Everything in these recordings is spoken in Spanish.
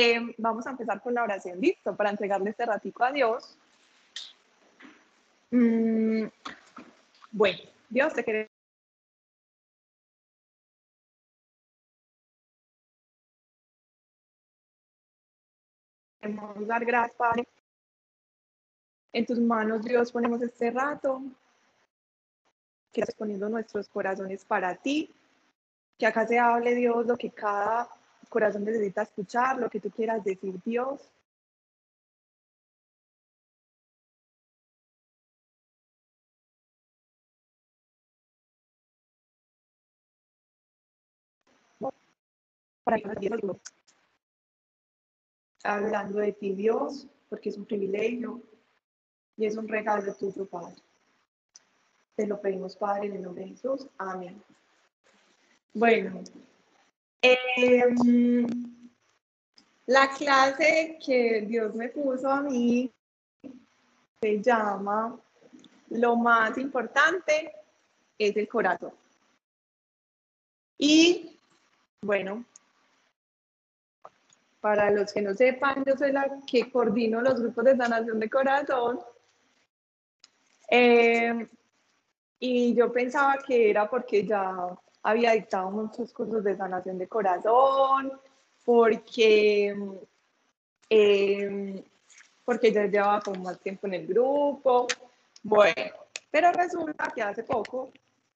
Em, vamos a empezar con la oración, listo, para entregarle este ratico a Dios. Mm, bueno, Dios te quiere. Queremos dar gracias, Padre. En tus manos, Dios, ponemos este rato. Que estás poniendo nuestros corazones para ti. Que acá se hable, Dios, lo que cada corazón necesita escuchar, lo que tú quieras decir, Dios. Para hablando de ti, Dios, porque es un privilegio y es un regalo tuyo, Padre. Te lo pedimos, Padre, en el nombre de Jesús. Amén. Bueno, em, la clase que Dios me puso a mí se llama Lo más importante es el corazón. Y bueno, para los que no sepan, yo soy la que coordino los grupos de sanación de corazón. Em, y yo pensaba que era porque ya había dictado muchos cursos de sanación de corazón, porque, eh, porque ya llevaba como más tiempo en el grupo. Bueno, pero resulta que hace poco,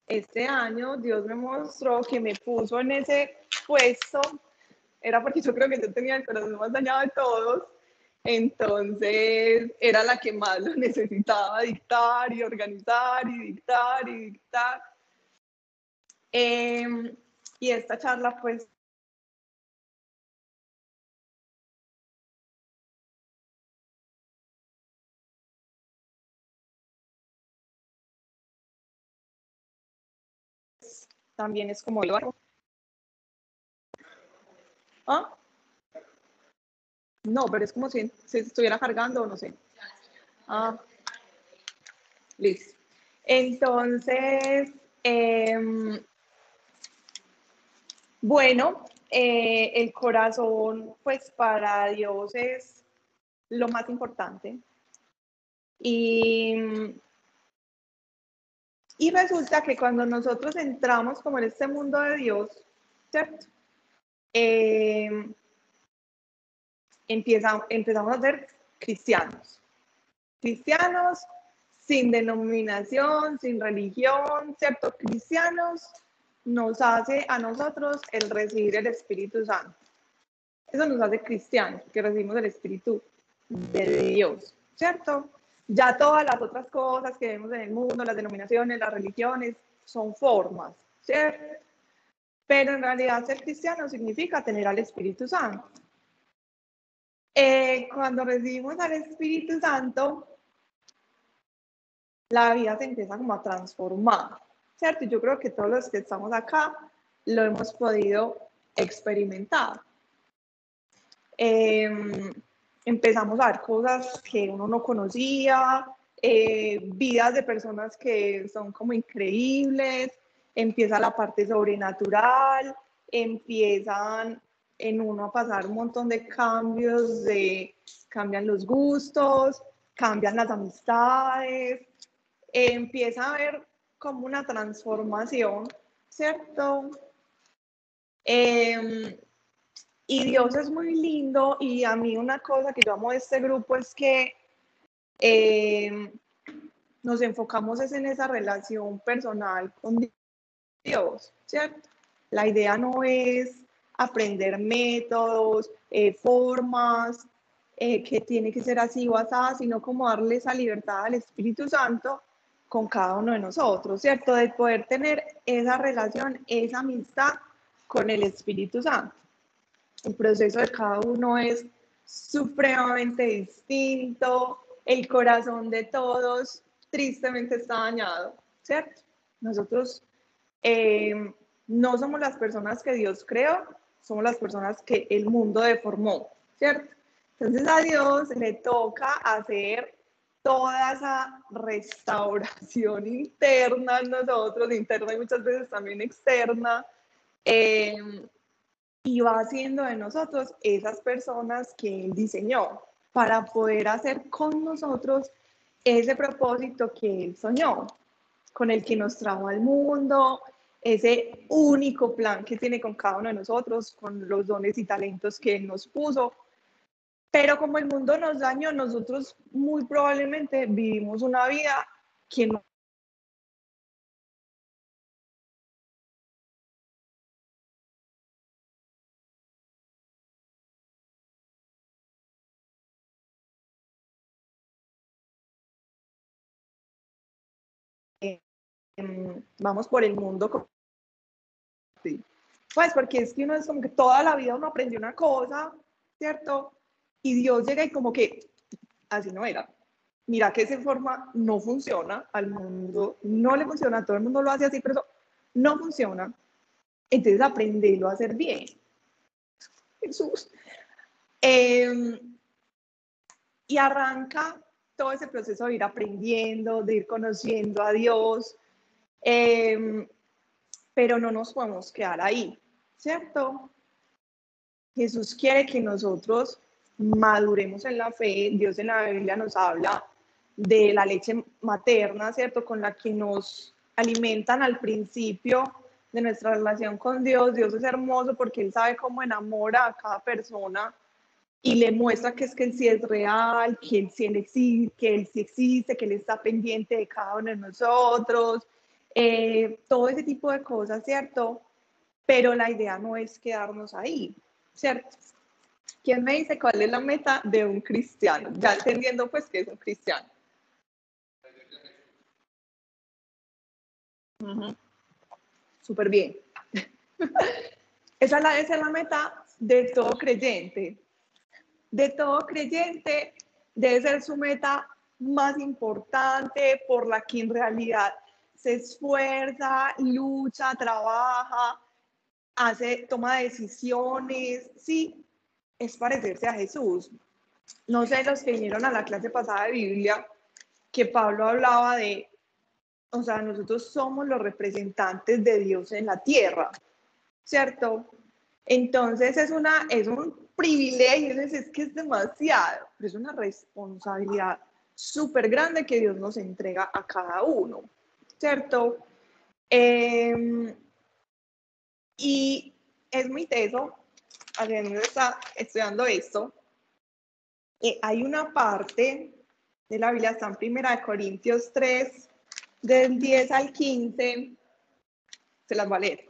este año, Dios me mostró que me puso en ese puesto, era porque yo creo que yo tenía el corazón más dañado de todos, entonces era la que más lo necesitaba dictar y organizar y dictar y dictar. Em, y esta charla pues también es como el ¿Ah? No, pero es como si se estuviera cargando, no sé. Ah, listo. Entonces, em, bueno, eh, el corazón, pues para Dios es lo más importante. Y, y resulta que cuando nosotros entramos como en este mundo de Dios, ¿cierto? Em, empezamos a ser cristianos. Cristianos sin denominación, sin religión, ¿cierto? Cristianos nos hace a nosotros el recibir el Espíritu Santo. Eso nos hace cristianos, que recibimos el Espíritu de Dios, ¿cierto? Ya todas las otras cosas que vemos en el mundo, las denominaciones, las religiones, son formas, ¿cierto? Pero en realidad ser cristiano significa tener al Espíritu Santo. Eh, cuando recibimos al Espíritu Santo, la vida se empieza como a transformar, ¿cierto? Yo creo que todos los que estamos acá lo hemos podido experimentar. Em, empezamos a ver cosas que uno no conocía, eh, vidas de personas que son como increíbles, empieza la parte sobrenatural, empiezan en uno a pasar un montón de cambios, cambian los gustos, cambian las amistades, empieza a haber como una transformación, ¿cierto? Em, y Dios es muy lindo y a mí una cosa que yo amo de este grupo es que em, nos enfocamos es en esa relación personal con Dios, ¿cierto? La idea no es aprender métodos, eh, formas, eh, que tiene que ser así o así, sino como darle esa libertad al Espíritu Santo con cada uno de nosotros, ¿cierto? De poder tener esa relación, esa amistad con el Espíritu Santo. El proceso de cada uno es supremamente distinto, el corazón de todos tristemente está dañado, ¿cierto? Nosotros eh, no somos las personas que Dios creó, somos las personas que el mundo deformó, ¿cierto? Entonces a Dios le toca hacer toda esa restauración interna en nosotros, interna y muchas veces también externa, em, y va haciendo de nosotros esas personas que Él diseñó para poder hacer con nosotros ese propósito que Él soñó, con el que nos trajo al mundo, ese único plan que tiene con cada uno de nosotros, con los dones y talentos que Él nos puso. Pero como el mundo nos dañó, nosotros muy probablemente vivimos una vida que no Em, vamos por el mundo. Pues porque es que uno es como que toda la vida uno aprendió una cosa, ¿cierto? Y Dios llega y como que así no era. Mira que esa forma no funciona, al mundo no le funciona, todo el mundo lo hace así, pero eso no funciona. Entonces aprenderlo a hacer bien. Jesús. Em, y arranca todo ese proceso de ir aprendiendo, de ir conociendo a Dios, Em, pero no nos podemos quedar ahí, ¿cierto? Jesús quiere que nosotros maduremos en la fe. Dios en la Biblia nos habla de la leche materna, ¿cierto? Con la que nos alimentan al principio de nuestra relación con Dios. Dios es hermoso porque Él sabe cómo enamora a cada persona y le muestra que es que Él sí es real, que Él sí existe, que Él sí existe, que Él está pendiente de cada uno de nosotros, eh, todo ese tipo de cosas, ¿cierto? Pero la idea no es quedarnos ahí, ¿cierto? ¿Quién me dice cuál es la meta de un cristiano? Ya entendiendo pues que es un cristiano. Súper bien. esa, la, es la meta de todo creyente. De todo creyente debe ser su meta más importante por la que en realidad se esfuerza, lucha, trabaja, hace, toma decisiones, sí, es parecerse a Jesús. No sé, los que vinieron a la clase pasada de Biblia, que Pablo hablaba de, o sea, nosotros somos los representantes de Dios en la tierra, ¿cierto? Entonces es, una, es un privilegio, es que es demasiado, pero es una responsabilidad súper grande que Dios nos entrega a cada uno. ¿cierto? Em, y es muy teso, alguien está estudiando esto, eh, hay una parte de la Biblia, está en Primera de Corintios 3, del 10 al 15, se las va a leer.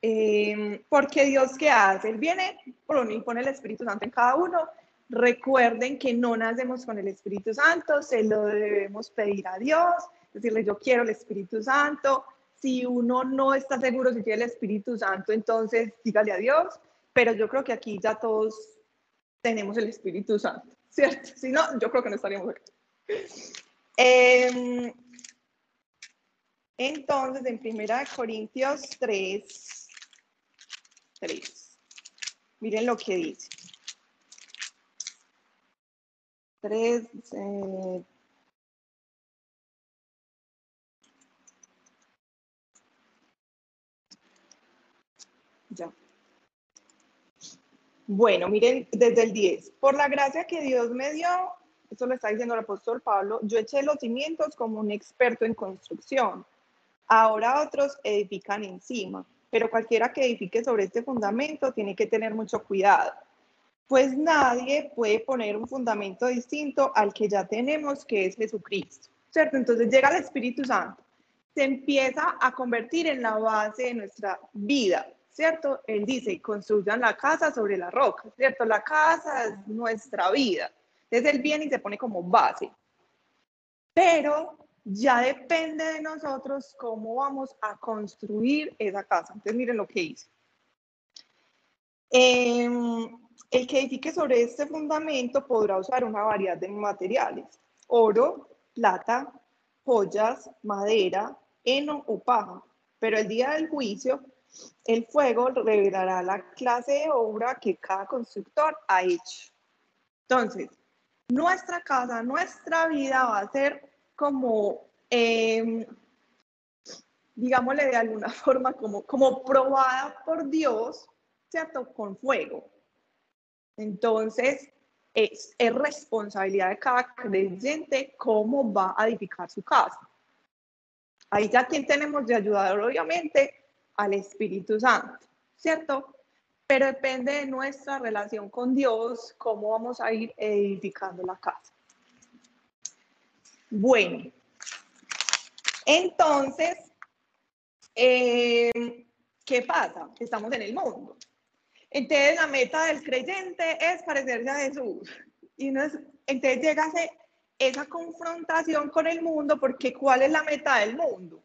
Em, porque Dios qué hace? Él viene y pone el Espíritu Santo en cada uno Recuerden que no nacemos con el Espíritu Santo, se lo debemos pedir a Dios, decirle yo quiero el Espíritu Santo. Si uno no está seguro si tiene el Espíritu Santo, entonces dígale a Dios, pero yo creo que aquí ya todos tenemos el Espíritu Santo, ¿cierto? Si no, yo creo que no estaríamos aquí. Em, entonces, en Primera Corintios 3, 3, miren lo que dice. 3, eh, ya. Bueno, miren, desde el 10. Por la gracia que Dios me dio, esto lo está diciendo el apóstol Pablo, yo eché los cimientos como un experto en construcción. Ahora otros edifican encima, pero cualquiera que edifique sobre este fundamento tiene que tener mucho cuidado pues nadie puede poner un fundamento distinto al que ya tenemos, que es Jesucristo, ¿cierto? Entonces llega el Espíritu Santo, se empieza a convertir en la base de nuestra vida, ¿cierto? Él dice, construyan la casa sobre la roca, ¿cierto? La casa es nuestra vida. Entonces él viene y se pone como base. Pero ya depende de nosotros cómo vamos a construir esa casa. Entonces miren lo que dice. Eh, el que edifique sobre este fundamento podrá usar una variedad de materiales, oro, plata, joyas, madera, heno o paja, pero el día del juicio el fuego revelará la clase de obra que cada constructor ha hecho. Entonces, nuestra casa, nuestra vida va a ser como, em, digámosle de alguna forma, como, como probada por Dios, ¿cierto? Con fuego. Entonces, es, es responsabilidad de cada creyente cómo va a edificar su casa. Ahí ya quien tenemos de ayudar, obviamente, al Espíritu Santo, ¿cierto? Pero depende de nuestra relación con Dios, cómo vamos a ir edificando la casa. Bueno, entonces, eh, ¿qué pasa? Estamos en el mundo. Entonces, la meta del creyente es parecerse a Jesús. Y entonces llega esa confrontación con el mundo, porque ¿cuál es la meta del mundo?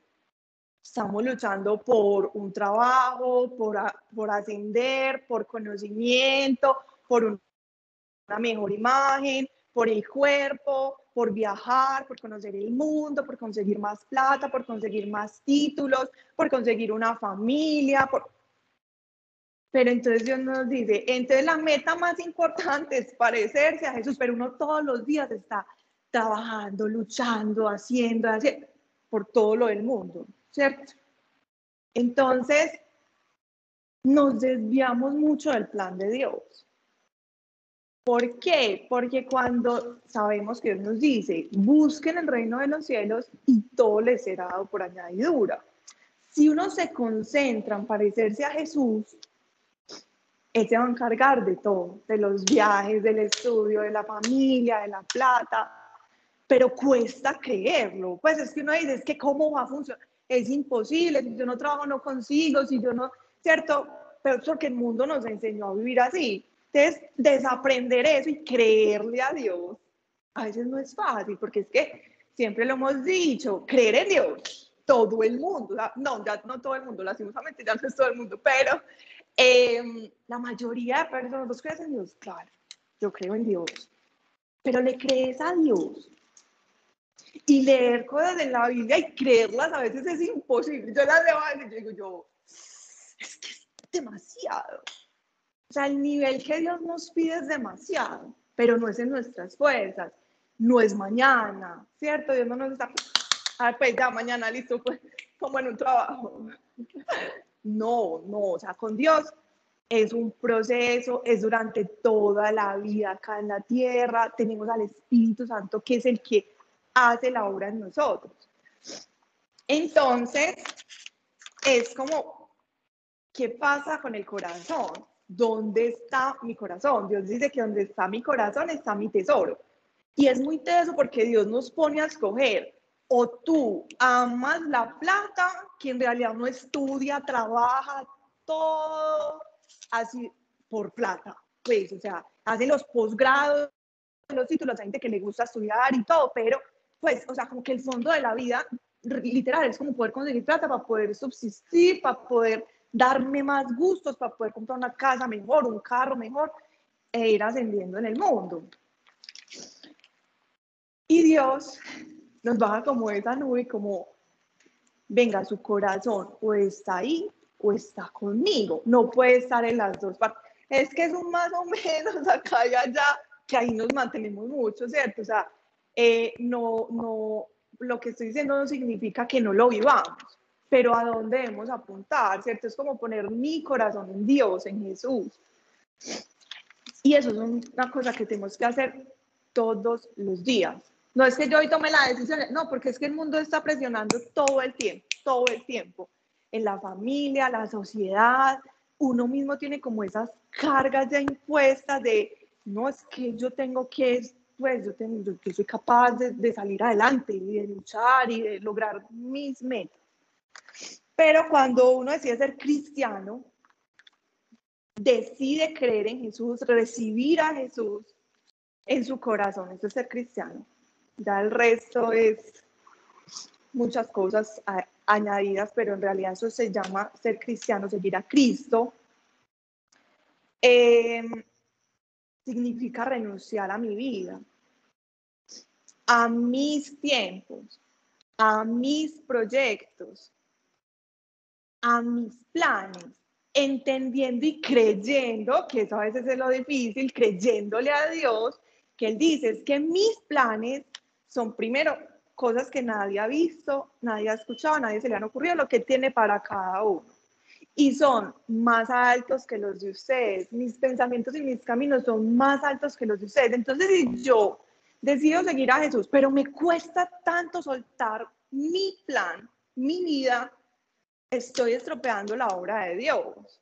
Estamos luchando por un trabajo, por, por ascender, por conocimiento, por una mejor imagen, por el cuerpo, por viajar, por conocer el mundo, por conseguir más plata, por conseguir más títulos, por conseguir una familia, por... Pero entonces Dios nos dice, entonces la meta más importante es parecerse a Jesús, pero uno todos los días está trabajando, luchando, haciendo, haciendo, por todo lo del mundo, ¿cierto? Entonces, nos desviamos mucho del plan de Dios. ¿Por qué? Porque cuando sabemos que Dios nos dice, busquen el reino de los cielos y todo les será dado por añadidura. Si uno se concentra en parecerse a Jesús, Él se va a encargar de todo, de los viajes, del estudio, de la familia, de la plata, pero cuesta creerlo. Pues es que uno dice, es que cómo va a funcionar, es imposible, si yo no trabajo no consigo, si yo no, ¿cierto? Pero porque el mundo nos enseñó a vivir así. Entonces, desaprender eso y creerle a Dios, a veces no es fácil, porque es que siempre lo hemos dicho, creer en Dios, todo el mundo, no, ya no todo el mundo, lastimosamente ya no es todo el mundo, pero em, la mayoría de personas, ¿vos crees en Dios? Claro, yo creo en Dios, pero le crees a Dios y leer cosas en la Biblia y creerlas a veces es imposible. Yo las leo y digo yo, es que es demasiado. O sea, el nivel que Dios nos pide es demasiado, pero no es en nuestras fuerzas, no es mañana, ¿cierto? Dios no nos está, a ver, pues ya mañana listo, pues como en un trabajo. No, no, o sea, con Dios es un proceso, es durante toda la vida acá en la tierra, tenemos al Espíritu Santo que es el que hace la obra en nosotros. Entonces, es como, ¿qué pasa con el corazón? ¿dónde está mi corazón? Dios dice que donde está mi corazón está mi tesoro. Y es muy teso porque Dios nos pone a escoger o tú amas la plata, que en realidad no estudia, trabaja, todo así por plata. Pues, o sea, hace los posgrados, los títulos, a gente que le gusta estudiar y todo, pero pues, o sea, como que el fondo de la vida literal es como poder conseguir plata para poder subsistir, para poder darme más gustos para poder comprar una casa mejor, un carro mejor e ir ascendiendo en el mundo. Y Dios nos baja como esa nube, como, venga, su corazón o está ahí o está conmigo. No puede estar en las dos partes. Es que es un más o menos acá y allá, que ahí nos mantenemos mucho, ¿cierto? O sea, eh, no, no, lo que estoy diciendo no significa que no lo vivamos pero a dónde debemos apuntar, ¿cierto? Es como poner mi corazón en Dios, en Jesús. Y eso es una cosa que tenemos que hacer todos los días. No es que yo hoy tome la decisión, no, porque es que el mundo está presionando todo el tiempo, todo el tiempo. En la familia, la sociedad, uno mismo tiene como esas cargas ya impuestas de, no, es que yo tengo que, pues yo, tengo, yo soy capaz de, de salir adelante y de luchar y de lograr mis metas. Pero cuando uno decide ser cristiano, decide creer en Jesús, recibir a Jesús en su corazón, eso es ser cristiano. Ya el resto es muchas cosas añadidas, pero en realidad eso se llama ser cristiano, seguir a Cristo. Em, significa renunciar a mi vida, a mis tiempos, a mis proyectos, a mis planes, entendiendo y creyendo, que eso a veces es lo difícil, creyéndole a Dios, que Él dice es que mis planes son primero cosas que nadie ha visto, nadie ha escuchado, nadie se le han ocurrido, lo que tiene para cada uno. Y son más altos que los de ustedes. Mis pensamientos y mis caminos son más altos que los de ustedes. Entonces, si yo decido seguir a Jesús, pero me cuesta tanto soltar mi plan, mi vida, estoy estropeando la obra de Dios.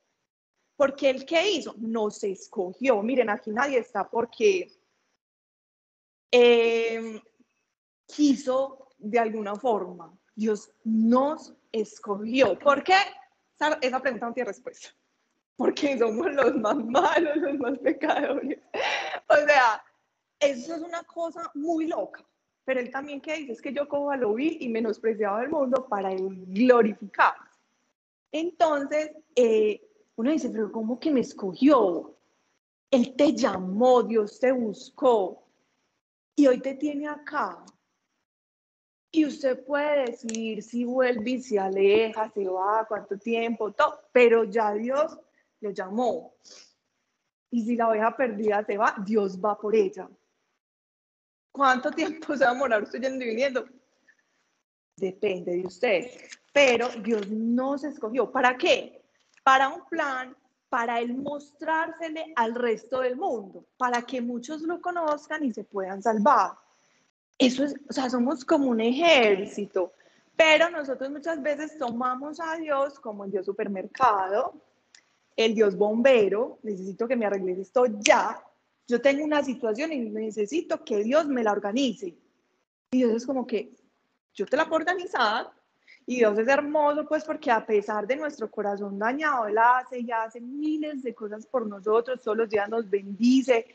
Porque el que hizo no se escogió. Miren, aquí nadie está porque eh, quiso de alguna forma. Dios nos escogió. ¿Por qué? Esa pregunta no tiene respuesta. Porque somos los más malos, los más pecadores. O sea, eso es una cosa muy loca. Pero él también que dice es que yo cojo a lo vil y menospreciado del mundo para glorificar. Entonces, eh, uno dice, pero ¿cómo que me escogió? Él te llamó, Dios te buscó y hoy te tiene acá. Y usted puede decir si vuelve y se aleja, se va, cuánto tiempo, todo, pero ya Dios le llamó. Y si la oveja perdida se va, Dios va por ella. ¿Cuánto tiempo se va a morar usted yendo y viniendo? Depende de usted. Pero Dios no se escogió. ¿Para qué? Para un plan, para él mostrársele al resto del mundo, para que muchos lo conozcan y se puedan salvar. Eso es, o sea, somos como un ejército, pero nosotros muchas veces tomamos a Dios como el Dios supermercado, el Dios bombero, necesito que me arregles esto ya, yo tengo una situación y necesito que Dios me la organice. Y Dios es como que yo te la puedo organizar. Y Dios es hermoso, pues porque a pesar de nuestro corazón dañado, Él hace y hace miles de cosas por nosotros, todos los días nos bendice.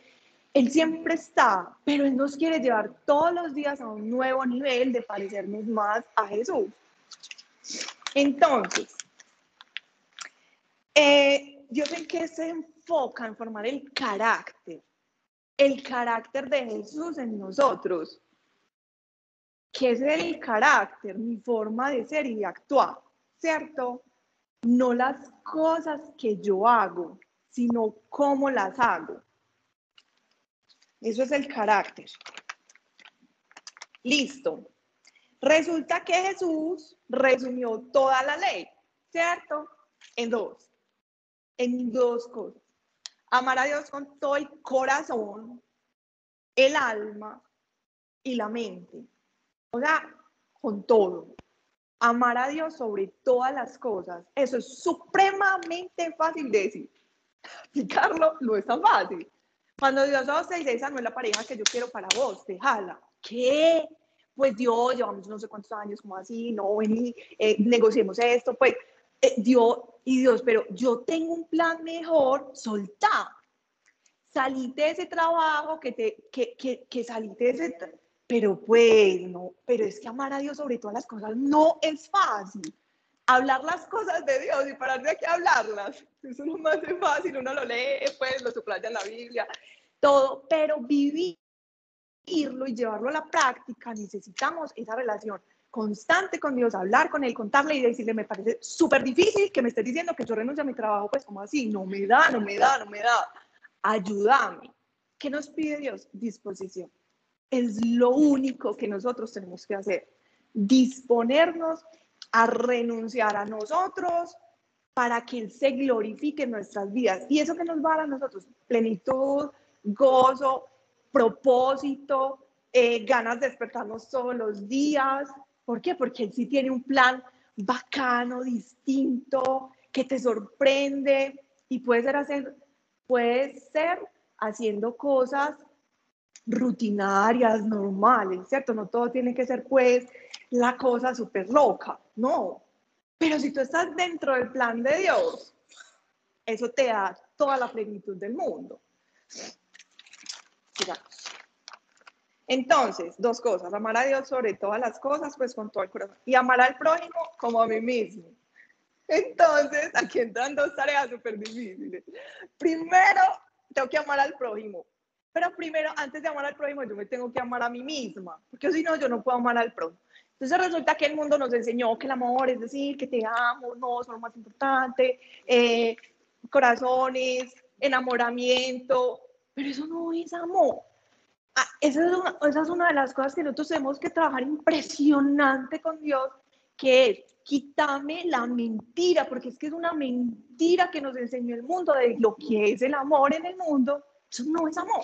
Él siempre está, pero Él nos quiere llevar todos los días a un nuevo nivel de parecernos más a Jesús. Entonces, eh, Dios en qué se enfoca en formar el carácter el carácter de Jesús en nosotros. ¿Qué es el carácter? Mi forma de ser y de actuar, ¿cierto? No las cosas que yo hago, sino cómo las hago. Eso es el carácter. Listo. Resulta que Jesús resumió toda la ley, ¿cierto? En dos. En dos cosas amar a Dios con todo el corazón, el alma y la mente. O sea, con todo. Amar a Dios sobre todas las cosas. Eso es supremamente fácil de decir. Aplicarlo no es tan fácil. Cuando Dios a usted dice, esa no es la pareja que yo quiero para vos, déjala. ¿Qué? Pues Dios, llevamos no sé cuántos años, como así, no, vení, eh, negociemos esto, pues eh, Dios, y Dios, pero yo tengo un plan mejor, soltá. Salite de ese trabajo, que, te, que, que, que salite de ese... Pero pues, no, pero es que amar a Dios sobre todas las cosas no es fácil. Hablar las cosas de Dios y parar de aquí a hablarlas, eso no más es fácil, uno lo lee, pues lo subraya en la Biblia, todo, pero vivirlo y llevarlo a la práctica, necesitamos esa relación constante con Dios, hablar con Él, contarle y decirle, me parece súper difícil que me estés diciendo que yo renuncio a mi trabajo, pues como así, no me da, no me da, no me da, ayúdame. ¿Qué nos pide Dios? Disposición. Es lo único que nosotros tenemos que hacer, disponernos a renunciar a nosotros para que Él se glorifique en nuestras vidas. ¿Y eso que nos va a dar a nosotros? Plenitud, gozo, propósito, eh, ganas de despertarnos todos los días, ¿Por qué? Porque él sí tiene un plan bacano, distinto, que te sorprende y puede ser, hacer, puede ser haciendo cosas rutinarias, normales, ¿cierto? No todo tiene que ser pues la cosa súper loca, no. Pero si tú estás dentro del plan de Dios, eso te da toda la plenitud del mundo. Entonces, dos cosas, amar a Dios sobre todas las cosas, pues con todo el corazón, y amar al prójimo como a mí mismo. Entonces, aquí entran dos tareas súper difíciles. Primero, tengo que amar al prójimo, pero primero, antes de amar al prójimo, yo me tengo que amar a mí misma, porque si no, yo no puedo amar al prójimo. Entonces resulta que el mundo nos enseñó que el amor es decir, que te amo, no, es lo más importante, eh, corazones, enamoramiento, pero eso no es amor. Ah, esa, es una, esa es una de las cosas que nosotros tenemos que trabajar impresionante con Dios, que es quítame la mentira, porque es que es una mentira que nos enseñó el mundo de lo que es el amor en el mundo. Eso no es amor.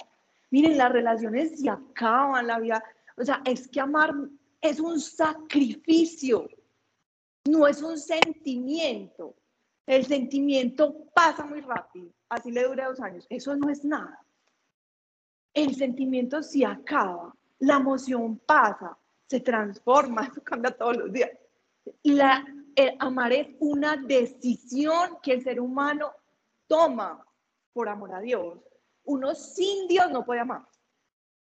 Miren, las relaciones se acaban, la vida. O sea, es que amar es un sacrificio, no es un sentimiento. El sentimiento pasa muy rápido, así le dura dos años. Eso no es nada. El sentimiento se acaba, la emoción pasa, se transforma, eso cambia todos los días. Amar es una decisión que el ser humano toma por amor a Dios. Uno sin Dios no puede amar.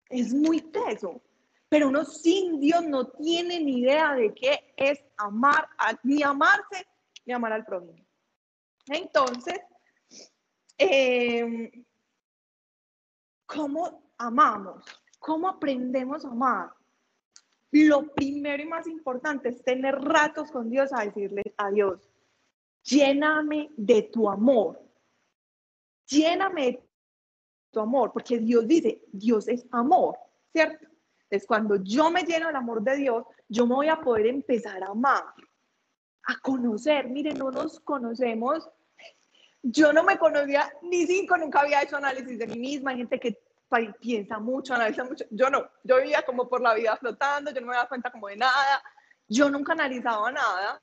Es muy teso. Pero uno sin Dios no tiene ni idea de qué es amar, ni amarse, ni amar al prójimo. Entonces, em, ¿cómo amamos? ¿Cómo aprendemos a amar? Lo primero y más importante es tener ratos con Dios a decirle a Dios, lléname de tu amor, lléname de tu amor, porque Dios dice, Dios es amor, ¿cierto? Entonces, cuando yo me lleno del amor de Dios, yo me voy a poder empezar a amar, a conocer. Miren, no nos conocemos. Yo no me conocía ni cinco, nunca había hecho análisis de mí misma. Hay gente que piensa mucho, analiza mucho. Yo no, yo vivía como por la vida flotando, yo no me daba cuenta como de nada. Yo nunca analizaba nada.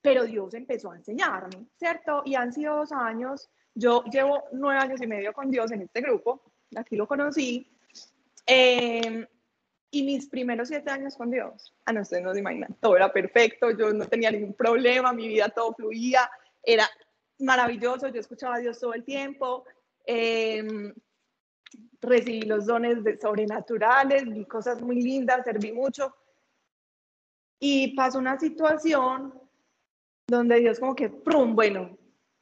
Pero Dios empezó a enseñarme, ¿cierto? Y han sido dos años. Yo llevo nueve años y medio con Dios en este grupo aquí lo conocí. Em, y mis primeros siete años con Dios, a ah, no, ustedes no se imaginan, todo era perfecto, yo no tenía ningún problema, mi vida todo fluía, era maravilloso, yo escuchaba a Dios todo el tiempo, em, recibí los dones de sobrenaturales, vi cosas muy lindas, serví mucho. Y pasó una situación donde Dios como que, ¡prum! Bueno,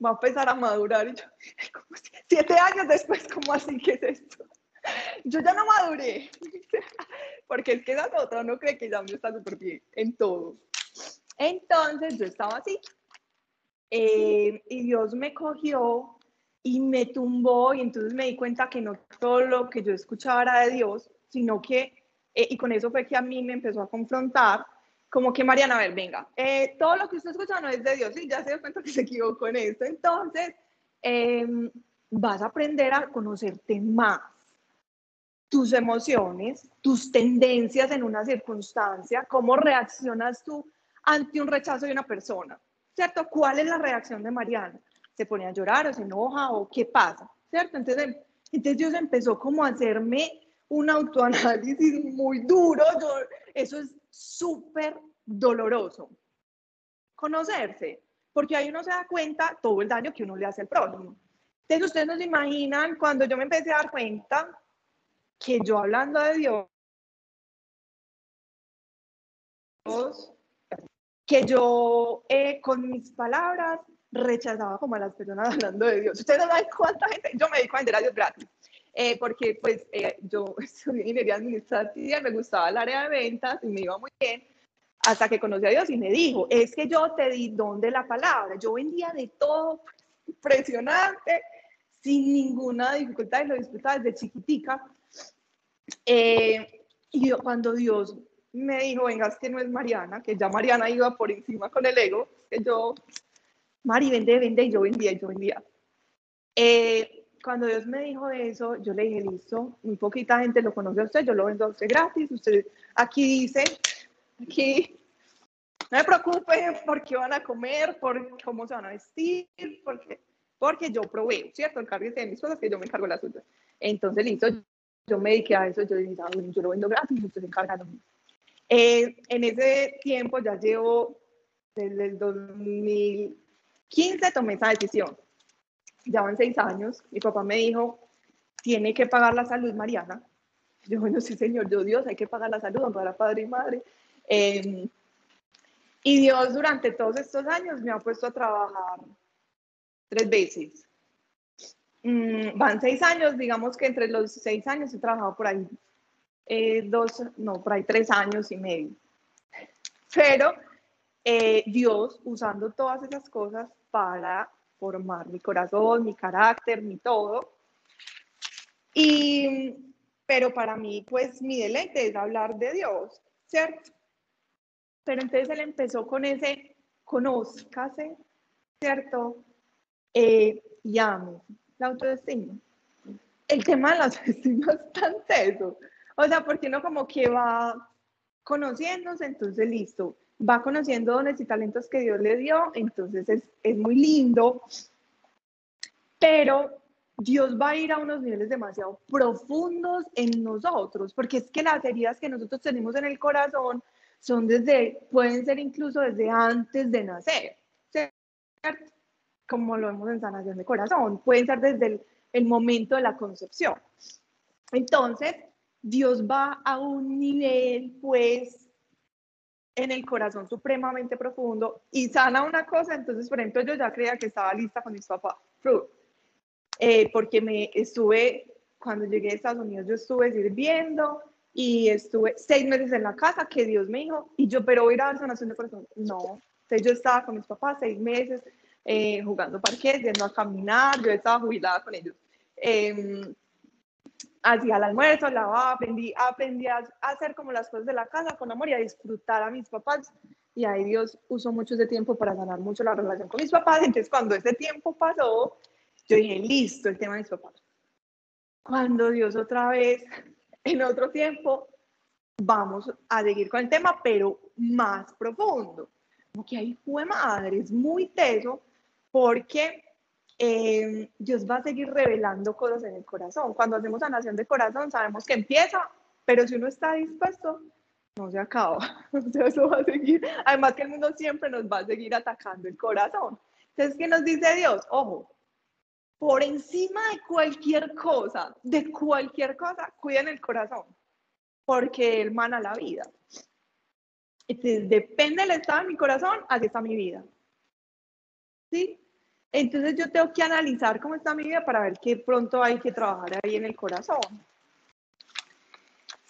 va a empezar a madurar. Y yo, siete años después, ¿cómo así que es esto? Yo ya no maduré, porque es que esa otra no cree que ya me está súper bien en todo. Entonces yo estaba así, eh, y Dios me cogió y me tumbó, y entonces me di cuenta que no todo lo que yo escuchaba era de Dios, sino que, eh, y con eso fue que a mí me empezó a confrontar como que Mariana, a ver, venga, eh, todo lo que usted escucha no es de Dios, y ya se dio cuenta que se equivocó en esto, entonces em, vas a aprender a conocerte más, tus emociones, tus tendencias en una circunstancia, cómo reaccionas tú ante un rechazo de una persona, ¿cierto? ¿Cuál es la reacción de Mariana? ¿Se pone a llorar o se enoja o qué pasa? ¿Cierto? Entonces, entonces Dios empezó como a hacerme un autoanálisis muy duro, eso es súper doloroso. Conocerse, porque ahí uno se da cuenta todo el daño que uno le hace al prójimo. Entonces ustedes no se imaginan cuando yo me empecé a dar cuenta que yo hablando de Dios, que yo eh, con mis palabras rechazaba como a las personas hablando de Dios. Ustedes no saben cuánta gente, yo me dedico a vender a Dios gratis. Eh, porque pues eh, yo estudié ingeniería administrativa me gustaba el área de ventas y me iba muy bien, hasta que conocí a Dios y me dijo, es que yo te di don de la palabra, yo vendía de todo, impresionante, sin ninguna dificultad y lo disfrutaba desde chiquitica. Eh, y cuando Dios me dijo, venga, es que no es Mariana, que ya Mariana iba por encima con el ego, que yo, Mari, vende, vende, y yo vendía, yo vendía. Cuando Dios me dijo eso, yo le dije, listo, muy poquita gente lo conoce a usted, yo lo vendo a usted gratis, usted aquí dice, aquí, no me preocupe por qué van a comer, por cómo se van a vestir, porque, porque yo proveo, ¿cierto? Encárguese de mis cosas que yo me encargo de las suyas. Entonces, listo, yo me dediqué a eso, yo dije, ah, yo lo vendo gratis, usted se encarga de eh, en ese tiempo ya llevo, desde el 2015 tomé esa decisión ya van seis años, mi papá me dijo, tiene que pagar la salud, Mariana. Yo, bueno, sí, señor, yo, Dios, hay que pagar la salud, para padre y madre. Em, y Dios durante todos estos años me ha puesto a trabajar tres veces. Mm, van seis años, digamos que entre los seis años he trabajado por ahí eh, dos, no, por ahí tres años y medio. Pero eh, Dios usando todas esas cosas para formar mi corazón, mi carácter, mi todo. Y, pero para mí, pues mi deleite es hablar de Dios, ¿cierto? Pero entonces él empezó con ese, conózcase, ¿cierto? Eh, y ame, la autoestima. El tema de la autoestima es tan teso. O sea, porque no como que va conociéndose, entonces listo, va conociendo dones y talentos que Dios le dio, entonces es, es muy lindo, pero Dios va a ir a unos niveles demasiado profundos en nosotros, porque es que las heridas que nosotros tenemos en el corazón son desde, pueden ser incluso desde antes de nacer, ¿cierto? como lo vemos en sanación de corazón, pueden ser desde el, el momento de la concepción. Entonces, Dios va a un nivel, pues, en el corazón supremamente profundo y sana una cosa. Entonces, por ejemplo, yo ya creía que estaba lista con mis papás, eh, porque me estuve, cuando llegué a Estados Unidos, yo estuve sirviendo y estuve seis meses en la casa, que Dios me dijo, y yo, pero voy a ir a dar sanación de corazón. No, entonces yo estaba con mis papás seis meses, eh, jugando parques, yendo a caminar, yo estaba jubilada con ellos. Eh, hacía el almuerzo, lavaba, aprendí, aprendí a hacer como las cosas de la casa con amor y a disfrutar a mis papás. Y ahí Dios usó mucho ese tiempo para ganar mucho la relación con mis papás. Entonces, cuando ese tiempo pasó, yo dije, listo, el tema de mis papás. Cuando Dios otra vez, en otro tiempo, vamos a seguir con el tema, pero más profundo. Como que ahí fue madre, es muy teso, porque eh, Dios va a seguir revelando cosas en el corazón. Cuando hacemos sanación de corazón, sabemos que empieza, pero si uno está dispuesto, no se acaba. Además que el mundo siempre nos va a seguir atacando el corazón. Entonces, ¿qué nos dice Dios? Ojo, por encima de cualquier cosa, de cualquier cosa, cuiden el corazón, porque Él mana la vida. Entonces, depende del estado de mi corazón, así está mi vida. ¿Sí? Entonces yo tengo que analizar cómo está mi vida para ver qué pronto hay que trabajar ahí en el corazón.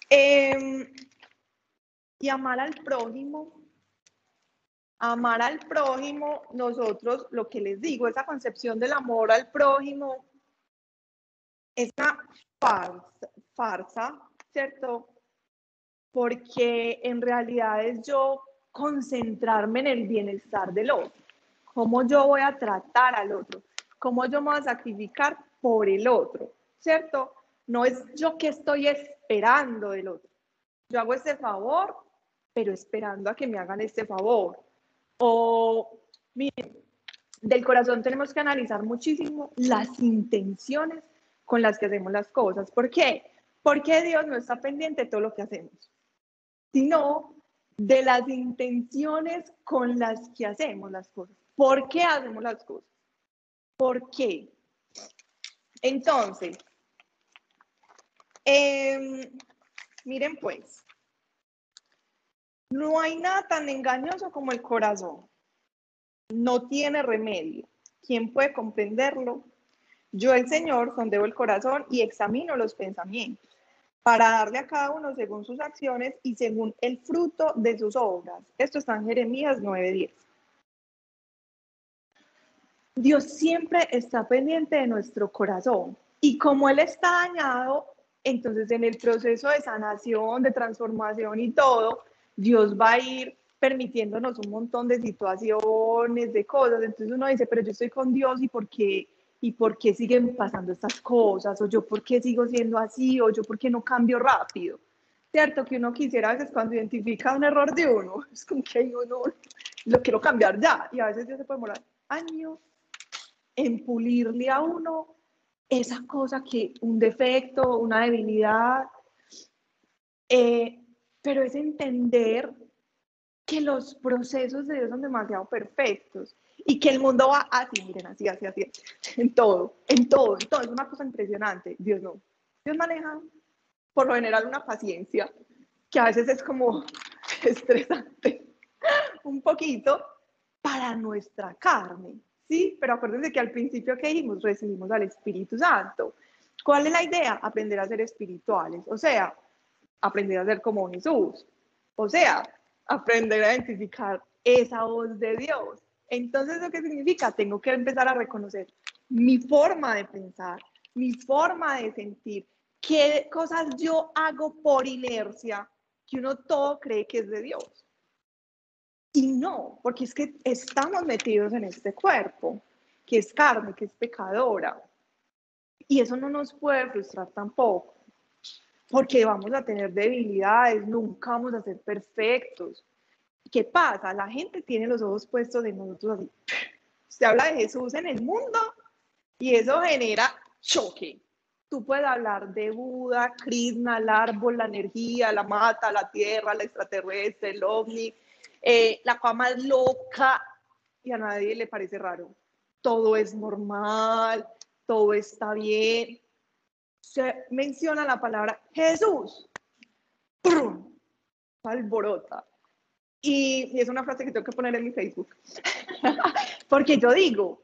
Em, y amar al prójimo. Amar al prójimo, nosotros, lo que les digo, esa concepción del amor al prójimo es una farsa, farsa ¿cierto? Porque en realidad es yo concentrarme en el bienestar del otro cómo yo voy a tratar al otro, cómo yo me voy a sacrificar por el otro, ¿cierto? No es yo que estoy esperando del otro. Yo hago este favor, pero esperando a que me hagan este favor. O, miren, del corazón tenemos que analizar muchísimo las intenciones con las que hacemos las cosas. ¿Por qué? Porque Dios no está pendiente de todo lo que hacemos, sino de las intenciones con las que hacemos las cosas. ¿Por qué hacemos las cosas? ¿Por qué? Entonces, em, miren pues, no hay nada tan engañoso como el corazón. No tiene remedio. ¿Quién puede comprenderlo? Yo, el Señor, sondeo el corazón y examino los pensamientos para darle a cada uno según sus acciones y según el fruto de sus obras. Esto está en Jeremías 9:10. Dios siempre está pendiente de nuestro corazón y como Él está dañado, entonces en el proceso de sanación, de transformación y todo, Dios va a ir permitiéndonos un montón de situaciones, de cosas. Entonces uno dice, pero yo estoy con Dios y por qué, y por qué siguen pasando estas cosas, o yo por qué sigo siendo así, o yo por qué no cambio rápido. Cierto que uno quisiera a veces cuando identifica un error de uno, es como que uno lo quiero cambiar ya, y a veces ya se puede demorar años en pulirle a uno esa cosa que un defecto, una debilidad, eh, pero es entender que los procesos de Dios son demasiado perfectos y que el mundo va así, miren, así, así, así, en todo, en todo, en todo, es una cosa impresionante. Dios no. Dios maneja por lo general una paciencia que a veces es como estresante, un poquito para nuestra carne. ¿Sí? Pero acuérdense que al principio que dijimos, recibimos al Espíritu Santo. ¿Cuál es la idea? Aprender a ser espirituales, o sea, aprender a ser como Jesús, o sea, aprender a identificar esa voz de Dios. Entonces, ¿lo significa? Tengo que empezar a reconocer mi forma de pensar, mi forma de sentir, qué cosas yo hago por inercia, que uno todo cree que es de Dios. Y no, porque es que estamos metidos en este cuerpo, que es carne, que es pecadora. Y eso no nos puede frustrar tampoco, porque vamos a tener debilidades, nunca vamos a ser perfectos. ¿Qué pasa? La gente tiene los ojos puestos en nosotros así. Se habla de Jesús en el mundo y eso genera choque. Tú puedes hablar de Buda, Krishna, el árbol, la energía, la mata, la tierra, la extraterrestre, el ovni, eh, la cama es loca y a nadie le parece raro. Todo es normal, todo está bien. Se menciona la palabra Jesús. ¡Prum! Alborota. Y, y es una frase que tengo que poner en mi Facebook. Porque yo digo,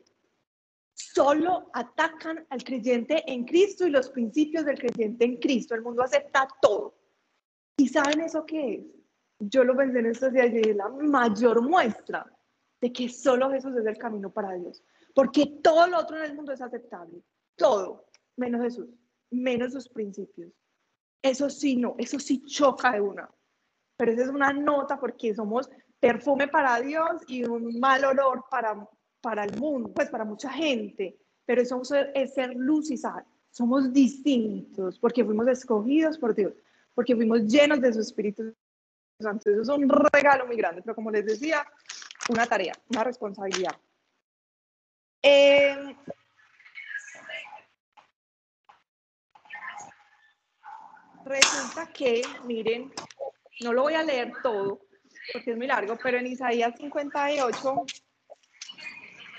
solo atacan al creyente en Cristo y los principios del creyente en Cristo. El mundo acepta todo. ¿Y saben eso qué es? Yo lo pensé en estos días y es la mayor muestra de que solo Jesús es el camino para Dios. Porque todo lo otro en el mundo es aceptable. Todo, menos Jesús, menos sus principios. Eso sí, no, eso sí choca de una. Pero esa es una nota porque somos perfume para Dios y un mal olor para, para el mundo, pues para mucha gente. Pero eso es ser luz y sal. Somos distintos porque fuimos escogidos por Dios, porque fuimos llenos de su Espíritu Eso es un regalo muy grande, pero como les decía, una tarea, una responsabilidad. Eh, resulta que, miren, no lo voy a leer todo porque es muy largo, pero en Isaías 58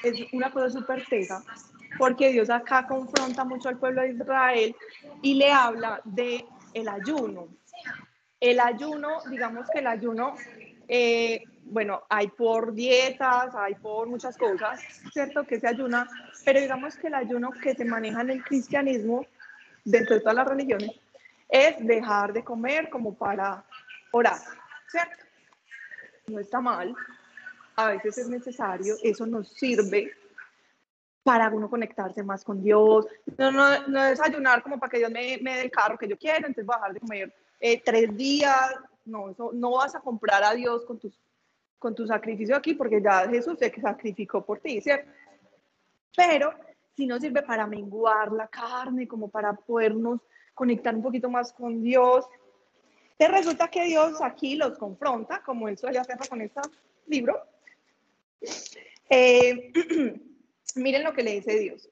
es una cosa súper tesa, porque Dios acá confronta mucho al pueblo de Israel y le habla de el ayuno. El ayuno, digamos que el ayuno, eh, bueno, hay por dietas, hay por muchas cosas, ¿cierto? Que se ayuna, pero digamos que el ayuno que se maneja en el cristianismo, dentro de todas las religiones, es dejar de comer como para orar, ¿cierto? No está mal, a veces es necesario, eso nos sirve para uno conectarse más con Dios. No, no, no desayunar como para que Dios me, me dé el carro que yo quiero, entonces voy a dejar de comer eh, tres días. No, eso, no vas a comprar a Dios con, tus, con tu sacrificio aquí porque ya Jesús se sacrificó por ti, ¿cierto? Pero si no sirve para menguar la carne, como para podernos conectar un poquito más con Dios. Te resulta que Dios aquí los confronta, como él suele hacer con este libro. Eh, miren lo que le dice Dios.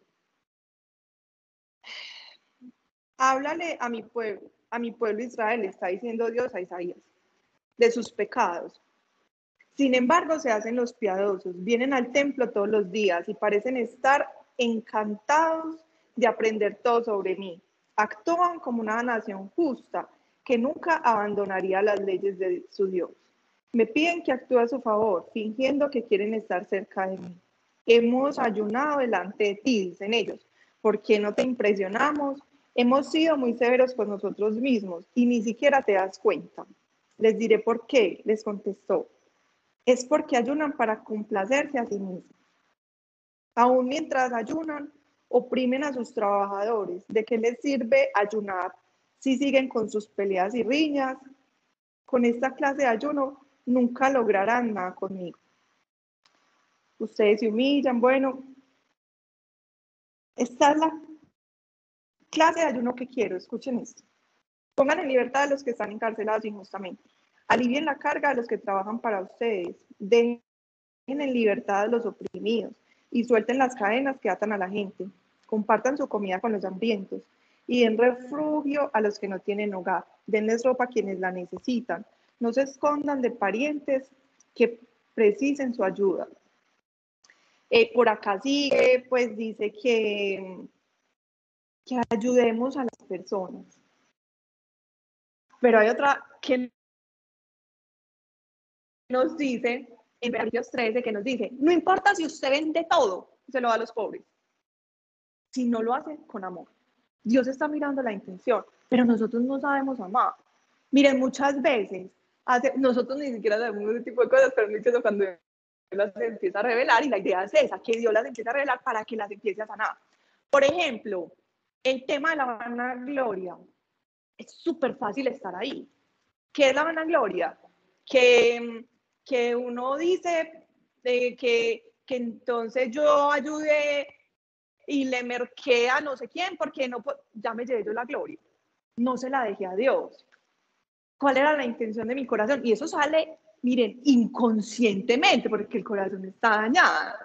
Háblale a mi pueblo, a mi pueblo Israel, está diciendo Dios a Isaías, de sus pecados. Sin embargo, se hacen los piadosos, vienen al templo todos los días y parecen estar encantados de aprender todo sobre mí. Actúan como una nación justa que nunca abandonaría las leyes de su Dios. Me piden que actúe a su favor, fingiendo que quieren estar cerca de mí. Hemos ayunado delante de ti, dicen ellos. ¿Por qué no te impresionamos? Hemos sido muy severos con nosotros mismos y ni siquiera te das cuenta. Les diré por qué, les contestó. Es porque ayunan para complacerse a sí mismos. Aún mientras ayunan, oprimen a sus trabajadores. ¿De qué les sirve ayunar si siguen con sus peleas y riñas? Con esta clase de ayuno nunca lograrán nada conmigo. Ustedes se humillan, bueno. Esta es la clase de ayuno que quiero, escuchen esto. Pongan en libertad a los que están encarcelados injustamente. Alivien la carga de los que trabajan para ustedes. Dejen en libertad a los oprimidos y suelten las cadenas que atan a la gente. Compartan su comida con los hambrientos y den refugio a los que no tienen hogar. Denles ropa a quienes la necesitan. No se escondan de parientes que precisen su ayuda. Eh, por acá sigue, pues dice que que ayudemos a las personas. Pero hay otra que nos dice, en Versos 13, que nos dice, no importa si usted vende todo, se lo da a los pobres, si no lo hace con amor. Dios está mirando la intención, pero nosotros no sabemos amar. Miren, muchas veces, nosotros ni siquiera sabemos ese tipo de cosas, pero muchas cuando las empieza a revelar y la idea es esa, que Dios las empieza a revelar para que las empiece a sanar. Por ejemplo, el tema de la vanagloria, es súper fácil estar ahí. ¿Qué es la vanagloria? Que, que uno dice de que, que entonces yo ayude y le merqué a no sé quién porque no, ya me llevé yo la gloria. No se la dejé a Dios. ¿Cuál era la intención de mi corazón? Y eso sale, miren, inconscientemente porque el corazón está dañado,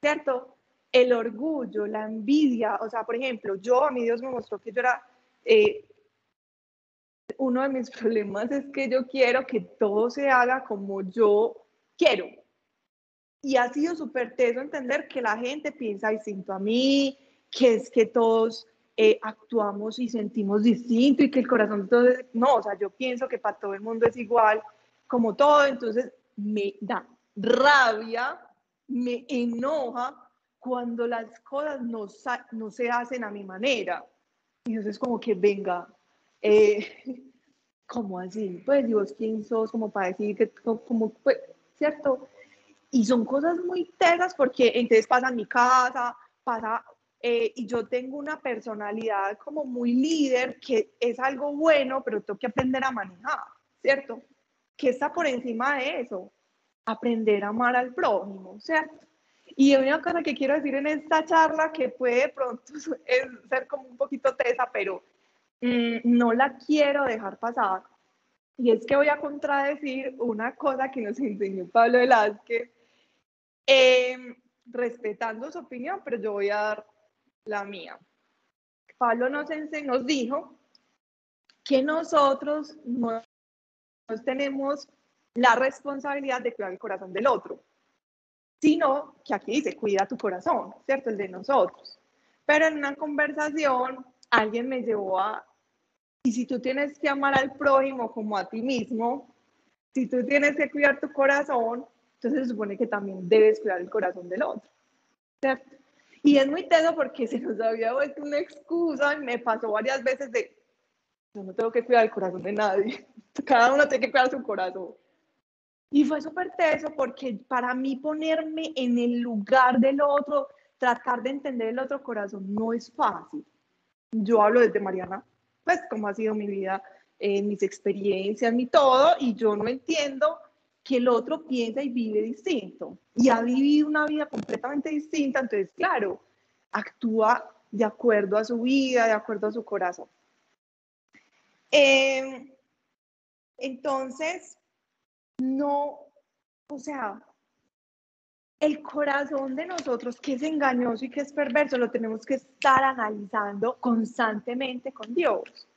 ¿cierto? El orgullo, la envidia, o sea, por ejemplo, yo, a mí Dios me mostró que yo era, eh, uno de mis problemas es que yo quiero que todo se haga como yo quiero, y ha sido súper teso entender que la gente piensa distinto a mí, que es que todos eh, actuamos y sentimos distinto y que el corazón entonces, no, o sea, yo pienso que para todo el mundo es igual como todo, entonces me da rabia, me enoja cuando las cosas no, no se hacen a mi manera. Y entonces como que venga, eh, ¿cómo así? Pues Dios, ¿quién sos? Como para decir que, como, pues, ¿cierto? Y son cosas muy tesas porque entonces pasa en mi casa, pasa, eh, y yo tengo una personalidad como muy líder, que es algo bueno, pero tengo que aprender a manejar, ¿cierto? ¿Qué está por encima de eso? Aprender a amar al prójimo, ¿cierto? Y una cosa que quiero decir en esta charla, que puede pronto ser como un poquito tesa, pero mm, no la quiero dejar pasar, y es que voy a contradecir una cosa que nos enseñó Pablo Velázquez, Em, respetando su opinión, pero yo voy a dar la mía. Pablo nos, nos dijo que nosotros no, tenemos la responsabilidad de cuidar el corazón del otro, sino que aquí dice, cuida tu corazón, ¿cierto? El de nosotros. Pero en una conversación, alguien me llevó a, y si tú tienes que amar al prójimo como a ti mismo, si tú tienes que cuidar tu corazón, entonces se supone que también debes cuidar el corazón del otro, ¿cierto? Y es muy teso porque se nos había vuelto una excusa y me pasó varias veces de, yo no tengo que cuidar el corazón de nadie, cada uno tiene que cuidar su corazón. Y fue súper teso porque para mí ponerme en el lugar del otro, tratar de entender el otro corazón no es fácil. Yo hablo desde Mariana, pues cómo ha sido mi vida, eh, mis experiencias, mi todo, y yo no entiendo que el otro piensa y vive distinto y ha vivido una vida completamente distinta, entonces, claro, actúa de acuerdo a su vida, de acuerdo a su corazón. Em, entonces, no, o sea, el corazón de nosotros, que es engañoso y que es perverso, lo tenemos que estar analizando constantemente con Dios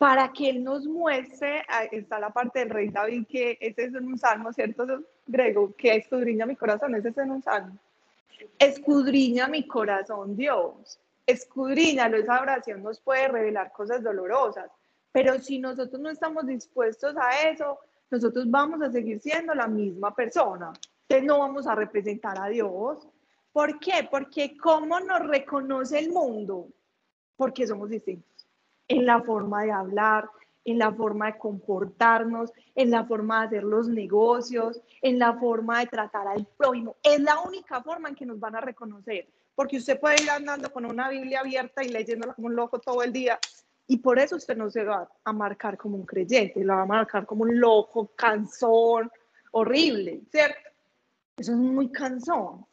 para que Él nos muestre, está la parte del rey David, que ese es un salmo, ¿cierto? Grego, que escudriña mi corazón, ese es en un salmo. Escudriña mi corazón, Dios. Escudriñalo, esa oración nos puede revelar cosas dolorosas, pero si nosotros no estamos dispuestos a eso, nosotros vamos a seguir siendo la misma persona. Entonces no vamos a representar a Dios. ¿Por qué? Porque ¿cómo nos reconoce el mundo? Porque somos distintos en la forma de hablar, en la forma de comportarnos, en la forma de hacer los negocios, en la forma de tratar al prójimo. Es la única forma en que nos van a reconocer, porque usted puede ir andando con una Biblia abierta y leyéndola como un loco todo el día, y por eso usted no se va a marcar como un creyente, lo va a marcar como un loco, cansón, horrible, ¿cierto? Eso es muy cansón.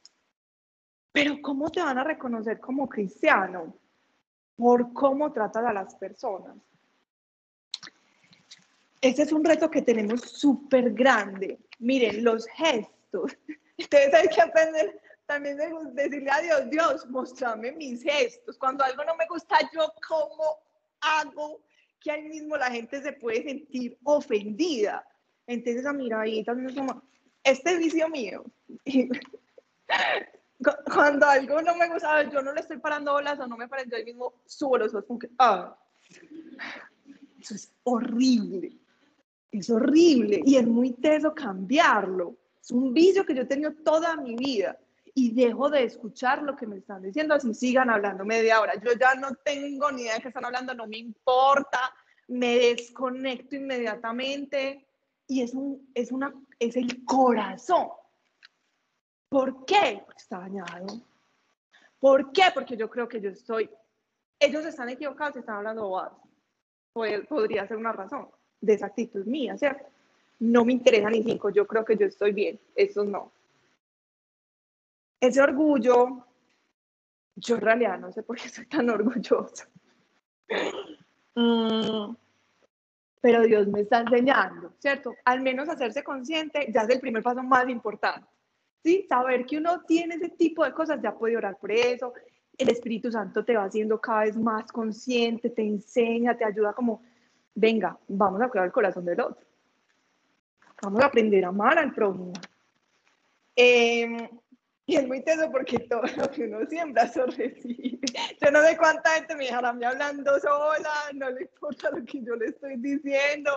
Pero ¿cómo te van a reconocer como cristiano? por cómo tratas a las personas. Ese es un reto que tenemos súper grande. Miren, los gestos. Ustedes hay que aprender también de decirle a Dios, Dios, mostrame mis gestos. Cuando algo no me gusta, yo cómo hago que ahí mismo la gente se puede sentir ofendida. Entonces, a mira, ahí también es como, este es vicio mío. cuando algo no me gusta, yo no le estoy parando bolas o no me parece, yo mismo subo los ojos como que, ah, eso es horrible, es horrible y es muy teso cambiarlo. Es un vicio que yo he tenido toda mi vida y dejo de escuchar lo que me están diciendo, así sigan hablando media hora. Yo ya no tengo ni idea de qué están hablando, no me importa, me desconecto inmediatamente y es, un, es, una, es el corazón ¿Por qué? Está dañado. ¿Por qué? Porque yo creo que yo estoy ellos están equivocados y están hablando bobadas. Podría ser una razón de esa actitud mía, ¿cierto? No me interesa ni cinco, yo creo que yo estoy bien, eso no. Ese orgullo, yo en realidad no sé por qué soy tan orgulloso. Mm, pero Dios me está enseñando, ¿cierto? Al menos hacerse consciente ya es el primer paso más importante. ¿Sí? Saber que uno tiene ese tipo de cosas, ya puede orar por eso. El Espíritu Santo te va haciendo cada vez más consciente, te enseña, te ayuda como, venga, vamos a cuidar el corazón del otro. Vamos a aprender a amar al prójimo. Eh, y es muy teso porque todo lo que uno siembra, eso recibe. Yo no sé cuánta gente me dejará hablando sola, no le importa lo que yo le estoy diciendo,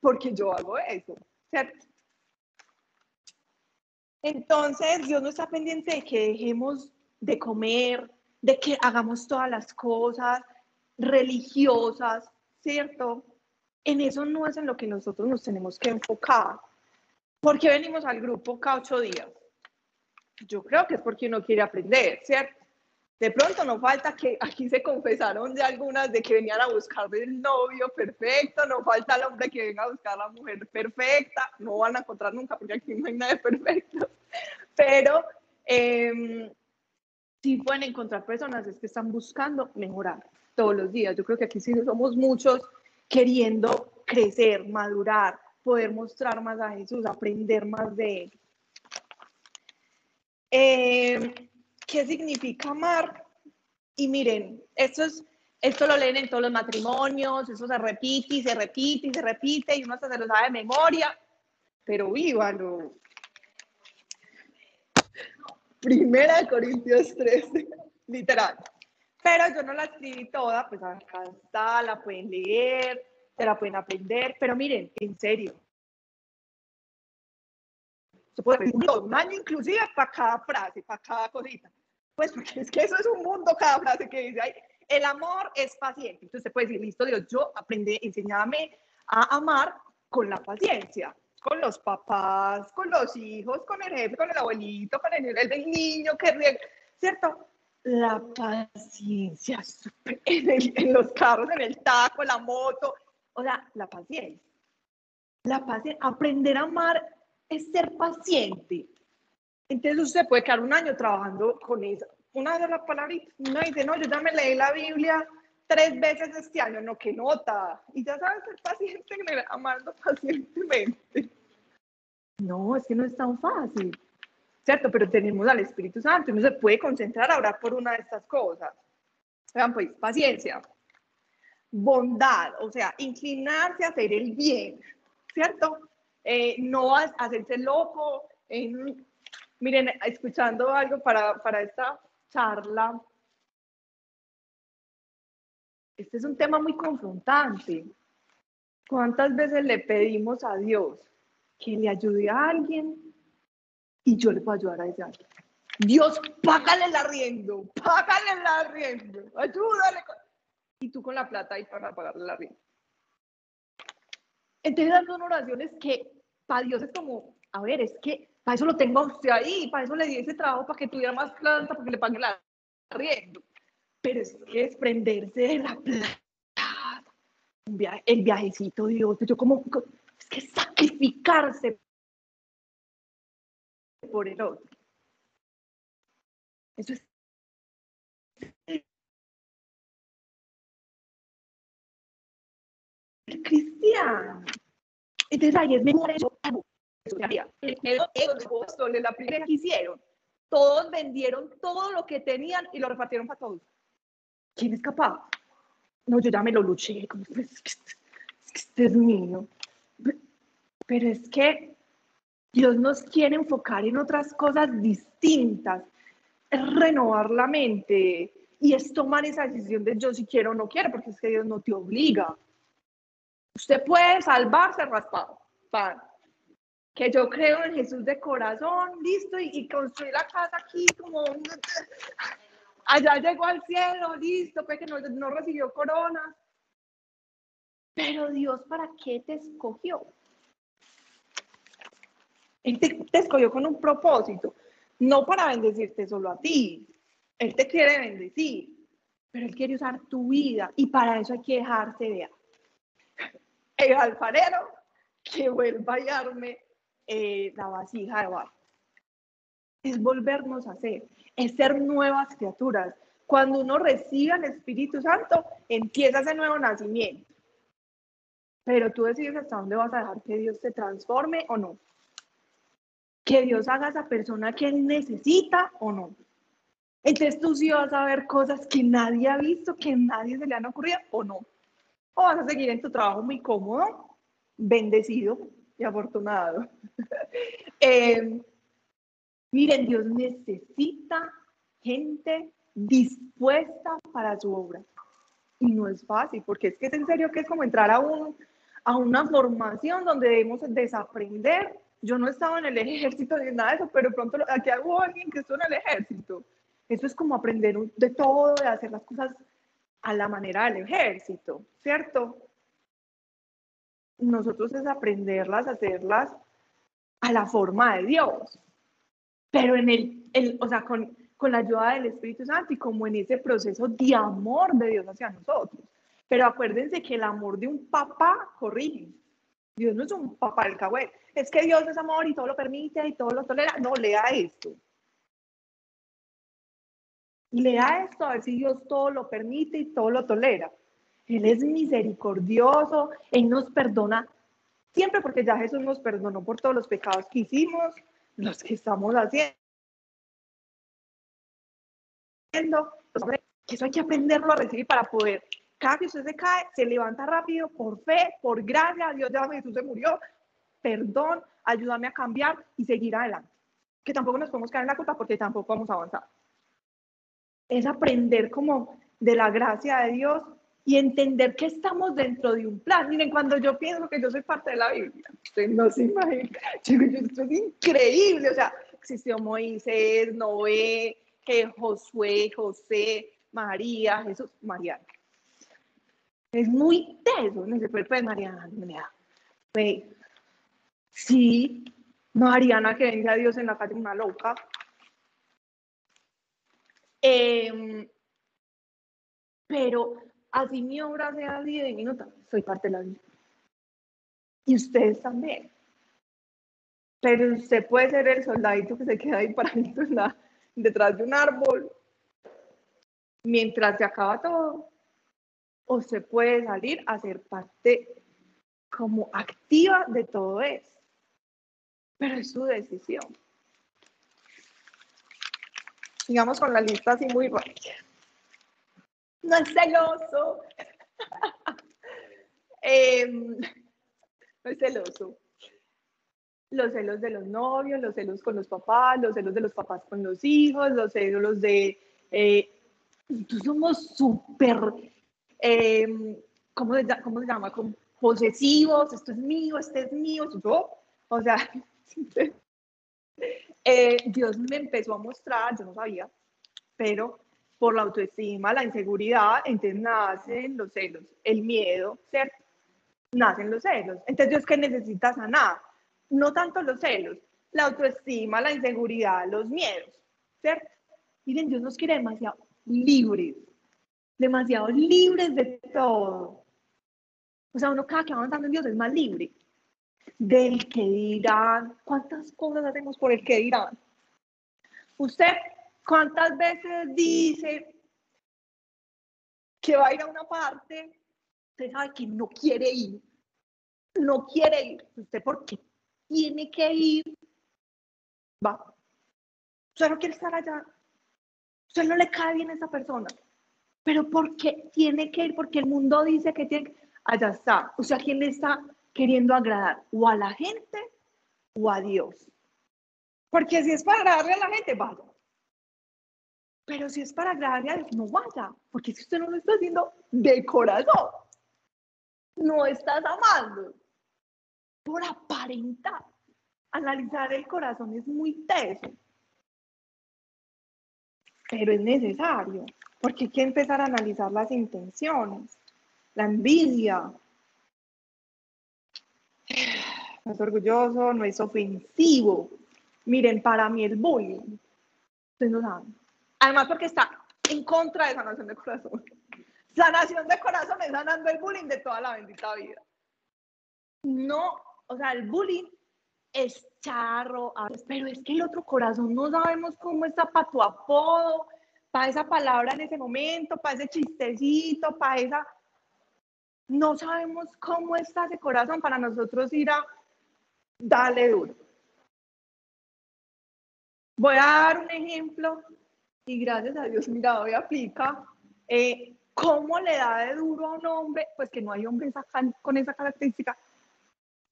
porque yo hago eso, ¿cierto? Entonces, Dios no está pendiente de que dejemos de comer, de que hagamos todas las cosas religiosas, ¿cierto? En eso no es en lo que nosotros nos tenemos que enfocar. ¿Por qué venimos al grupo cada ocho días? Yo creo que es porque uno quiere aprender, ¿cierto? De pronto no falta que aquí se confesaron de algunas de que venían a buscar el novio perfecto, no falta el hombre que venga a buscar a la mujer perfecta, no van a encontrar nunca porque aquí no hay nada perfecto, pero eh, sí pueden encontrar personas es que están buscando mejorar todos los días. Yo creo que aquí sí somos muchos queriendo crecer, madurar, poder mostrar más a Jesús, aprender más de Él. Eh, ¿Qué significa amar? Y miren, esto, es, esto lo leen en todos los matrimonios, eso se repite y se repite y se repite y uno se lo sabe de memoria, pero vívalo. Primera de Corintios 13, literal. Pero yo no la escribí toda, pues acá está, la pueden leer, se la pueden aprender, pero miren, en serio, se puede pedir un año inclusive para cada frase, para cada cosita. Pues porque es que eso es un mundo cada frase que dice ahí. El amor es paciente. Entonces se puede decir, listo Dios, yo aprendí, enseñame a amar con la paciencia, con los papás, con los hijos, con el jefe, con el abuelito, con el, el, niño que riega, ¿cierto? La paciencia en, en los carros, en el taco, la moto, o sea, la paciencia. La paciencia, aprender a amar es ser paciente. Entonces usted puede quedar un año trabajando con eso. Una de las palabras, no dice, no, yo ya me leí la Biblia tres veces este año, no, que nota. Y ya sabes ser paciente, amando pacientemente. No, es que no es tan fácil, ¿cierto? Pero tenemos al Espíritu Santo uno se puede concentrar a orar por una de estas cosas. Vean, pues, paciencia, bondad, o sea, inclinarse a hacer el bien, ¿cierto? Eh, no hacerse loco. miren, escuchando algo para, para esta charla, este es un tema muy confrontante. ¿Cuántas veces le pedimos a Dios que le ayude a alguien y yo le puedo ayudar a ese alguien? Dios, págale el arriendo, págale el arriendo, ayúdale. Y tú con la plata ahí para pagarle el arriendo. Entonces son oraciones que para Dios es como, a ver, es que para eso lo tengo a usted ahí, para eso le di ese trabajo, para que tuviera más planta, para que le pague la arriendo. Pero es que desprenderse de la plata, el viajecito, Dios, yo como, es que sacrificarse por el otro. Eso es cristiano. Entonces ahí es mejor eso. El la primera que hicieron, todos vendieron todo lo que tenían y lo repartieron para todos. ¿Quién es capaz? No, yo ya me lo luché, como, es que este es mío. Pero es que Dios nos quiere enfocar en otras cosas distintas, es renovar la mente y es tomar esa decisión de yo si quiero o no quiero, porque es que Dios no te obliga. Usted puede salvarse raspado, pan. Que yo creo en Jesús de corazón, listo, y, construir la casa aquí como allá llegó al cielo, listo, pues que no, no recibió corona. Pero Dios, ¿para qué te escogió? Él te, escogió con un propósito, no para bendecirte solo a ti. Él te quiere bendecir. pero Él quiere usar tu vida y para eso hay que dejarse ver. El alfarero que vuelva a hallarme eh, la vasija de barro. Es volvernos a hacer, es ser nuevas criaturas. Cuando uno recibe al Espíritu Santo, empieza ese nuevo nacimiento. Pero tú decides hasta dónde vas a dejar que Dios te transforme o no. Que Dios haga esa persona que Él necesita o no. Entonces tú sí vas a ver cosas que nadie ha visto, que nadie se le han ocurrido o no. O vas a seguir en tu trabajo muy cómodo, bendecido y afortunado. eh, miren, Dios necesita gente dispuesta para su obra. Y no es fácil, porque es que es en serio que es como entrar a, un, a una formación donde debemos desaprender. Yo no estaba en el ejército ni nada de eso, pero pronto aquí hago alguien que estuvo en el ejército. Eso es como aprender de todo, de hacer las cosas a la manera del ejército, ¿cierto? Nosotros es aprenderlas, hacerlas a la forma de Dios, pero en el, el o sea, con, con la ayuda del Espíritu Santo y como en ese proceso de amor de Dios hacia nosotros. Pero acuérdense que el amor de un papá corrige. Dios no es un papá del cahuete. Es que Dios es amor y todo lo permite y todo lo tolera. No, lea esto. Lea esto a ver si Dios todo lo permite y todo lo tolera. Él es misericordioso, Él nos perdona siempre porque ya Jesús nos perdonó por todos los pecados que hicimos, los que estamos haciendo. Eso hay que aprenderlo a recibir para poder, cada que usted se cae, se levanta rápido por fe, por gracia, Dios ya Jesús se murió, perdón, ayúdame a cambiar y seguir adelante. Que tampoco nos podemos caer en la culpa porque tampoco vamos a avanzar es aprender como de la gracia de Dios y entender que estamos dentro de un plan. Miren, cuando yo pienso que yo soy parte de la Biblia, usted no se imagina, esto es increíble, o sea, existió Moisés, Noé, Josué, José, María, Jesús, María. Es muy teso, no puede, pues Mariana, pues, sí, Mariana que venga a Dios en la calle una loca, Em, pero así mi obra sea de minutos, soy parte de la vida. Y ustedes también. Pero usted puede ser el soldadito que se queda ahí paradito detrás de un árbol mientras se acaba todo. O se puede salir a ser parte como activa de todo eso. Pero es su decisión. Sigamos con la lista así muy rápida. No es celoso. Em, no es celoso. Los celos de los novios, los celos con los papás, los celos de los papás con los hijos, los celos de... Eh, somos súper... Em, ¿cómo, se, ¿Cómo se llama? Como posesivos, esto es mío, este es mío, yo, o sea, Eh, Dios me empezó a mostrar, yo no sabía, pero por la autoestima, la inseguridad, entonces nacen los celos, el miedo, ¿cierto? Nacen los celos. Entonces Dios que necesita sanar, no tanto los celos, la autoestima, la inseguridad, los miedos, ¿cierto? Miren, Dios nos quiere demasiado libres, demasiado libres de todo. O sea, uno cada que va avanzando en Dios es más libre del que dirán. ¿Cuántas cosas hacemos por el que dirán? Usted, ¿cuántas veces dice que va a ir a una parte? Usted sabe que no quiere ir. No quiere ir. ¿Usted por qué tiene que ir? Va. Usted no quiere estar allá. Usted no le cae bien a esa persona. Pero ¿por qué tiene que ir? Porque el mundo dice que tiene que... Allá está. O sea, ¿quién le está queriendo agradar o a la gente o a Dios. Porque si es para agradarle a la gente, vaya. Pero si es para agradarle a Dios, no vaya. Porque si usted no lo está haciendo de corazón, no estás amando. Por aparentar. Analizar el corazón es muy teso. Pero es necesario. Porque hay que empezar a analizar las intenciones, la envidia, no es orgulloso, no es ofensivo. Miren, para mí el bullying, ustedes no saben. Además porque está en contra de sanación de corazón. Sanación de corazón es sanando el bullying de toda la bendita vida. No, o sea, el bullying es charro, pero es que el otro corazón no sabemos cómo está para tu apodo, para esa palabra en ese momento, para ese chistecito, para esa... No sabemos cómo está ese corazón para nosotros ir a darle duro. Voy a dar un ejemplo y gracias a Dios, mira, hoy aplica. Eh, ¿Cómo le da de duro a un hombre? Pues que no hay hombres con esa característica,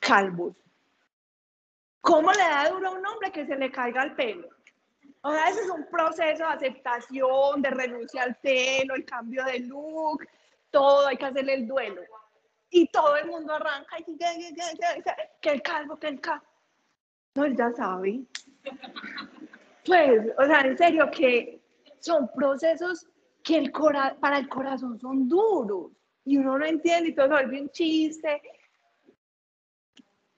calvos. ¿Cómo le da de duro a un hombre que se le caiga el pelo? O sea, ese es un proceso de aceptación, de renuncia al pelo, el cambio de look, todo, hay que hacerle el duelo. Y todo el mundo arranca y que el calvo, que el calvo. No, él ya sabe. Pues, o sea, en serio, que son procesos que el para el corazón son duros y uno no entiende y todo se vuelve un chiste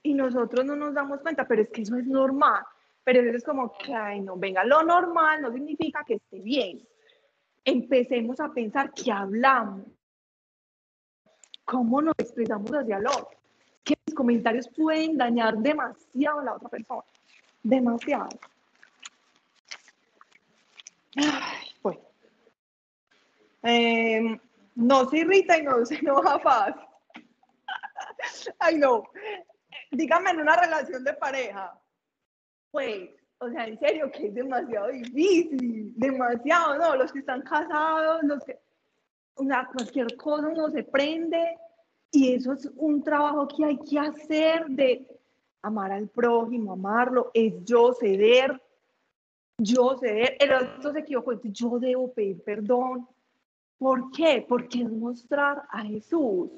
y nosotros no nos damos cuenta, pero es que eso es normal. Pero eso es como que, ay, no, venga, lo normal no significa que esté bien. Empecemos a pensar que hablamos, cómo nos expresamos hacia el otro, que los comentarios pueden dañar demasiado a la otra persona, demasiado. Ay, bueno. Em, no se irrita y no se enoja fácil. Ay, no. Dígame en una relación de pareja. Pues, o sea, en serio, que es demasiado difícil. Demasiado, ¿no? Los que están casados, los que. O sea, cualquier cosa uno se prende. Y eso es un trabajo que hay que hacer de amar al prójimo, amarlo, es yo ceder yo sé, el otro se equivocó, yo debo pedir perdón. ¿Por qué? Porque es mostrar a Jesús.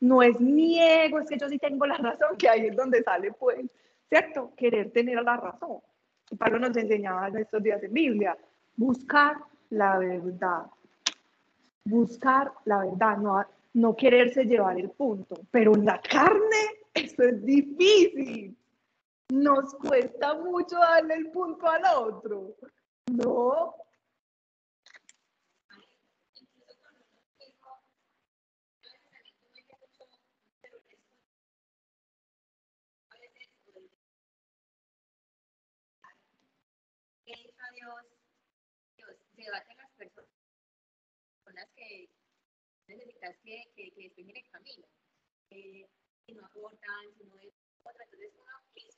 No es mi ego, es que yo sí tengo la razón, que ahí es donde sale, pues, ¿cierto? Querer tener la razón. Pablo nos enseñaba en estos días en Biblia, buscar la verdad. Buscar la verdad, no, no quererse llevar el punto. Pero en la carne, eso es difícil nos cuesta mucho darle el punto al otro. No. Dios, Dios, debate las personas que que, que, estén en el camino, que, no aportan, sino de otra. Entonces, uno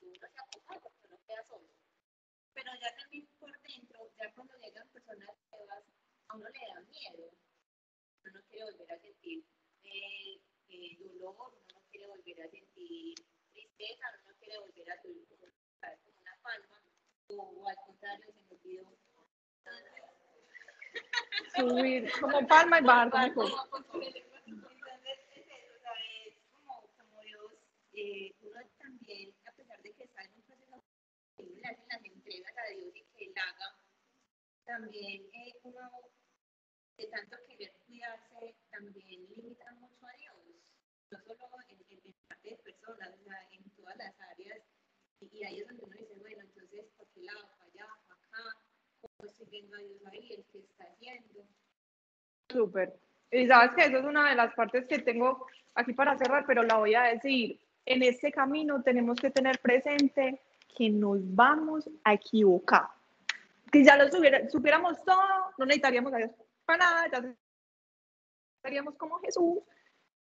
uno se acomoda porque uno queda solo. Pero ya también por dentro, ya cuando llegan personas nuevas, a uno le da miedo. Uno no quiere volver a sentir eh, eh, dolor, uno no quiere volver a sentir tristeza, uno no quiere volver a subir como, una palma, o, al contrario, se me olvidó. Subir como palma y bajar como Entonces, es eso, o sea, es como, como Dios, eh, uno también de que está en un proceso le hacen las entregas a Dios y que él haga, también eh, uno de tanto querer cuidarse, también limita mucho a Dios, no solo en, en, parte de personas, o sea, en todas las áreas, y, ahí es donde uno dice, bueno, entonces, ¿por qué lado, para allá, para acá? ¿Cómo estoy viendo a Dios ahí, el que está haciendo? Súper. Y sabes que eso es una de las partes que tengo aquí para cerrar, pero la voy a decir en este camino tenemos que tener presente que nos vamos a equivocar. Que ya lo supiéramos todo, no necesitaríamos a Dios para nada, ya estaríamos como Jesús.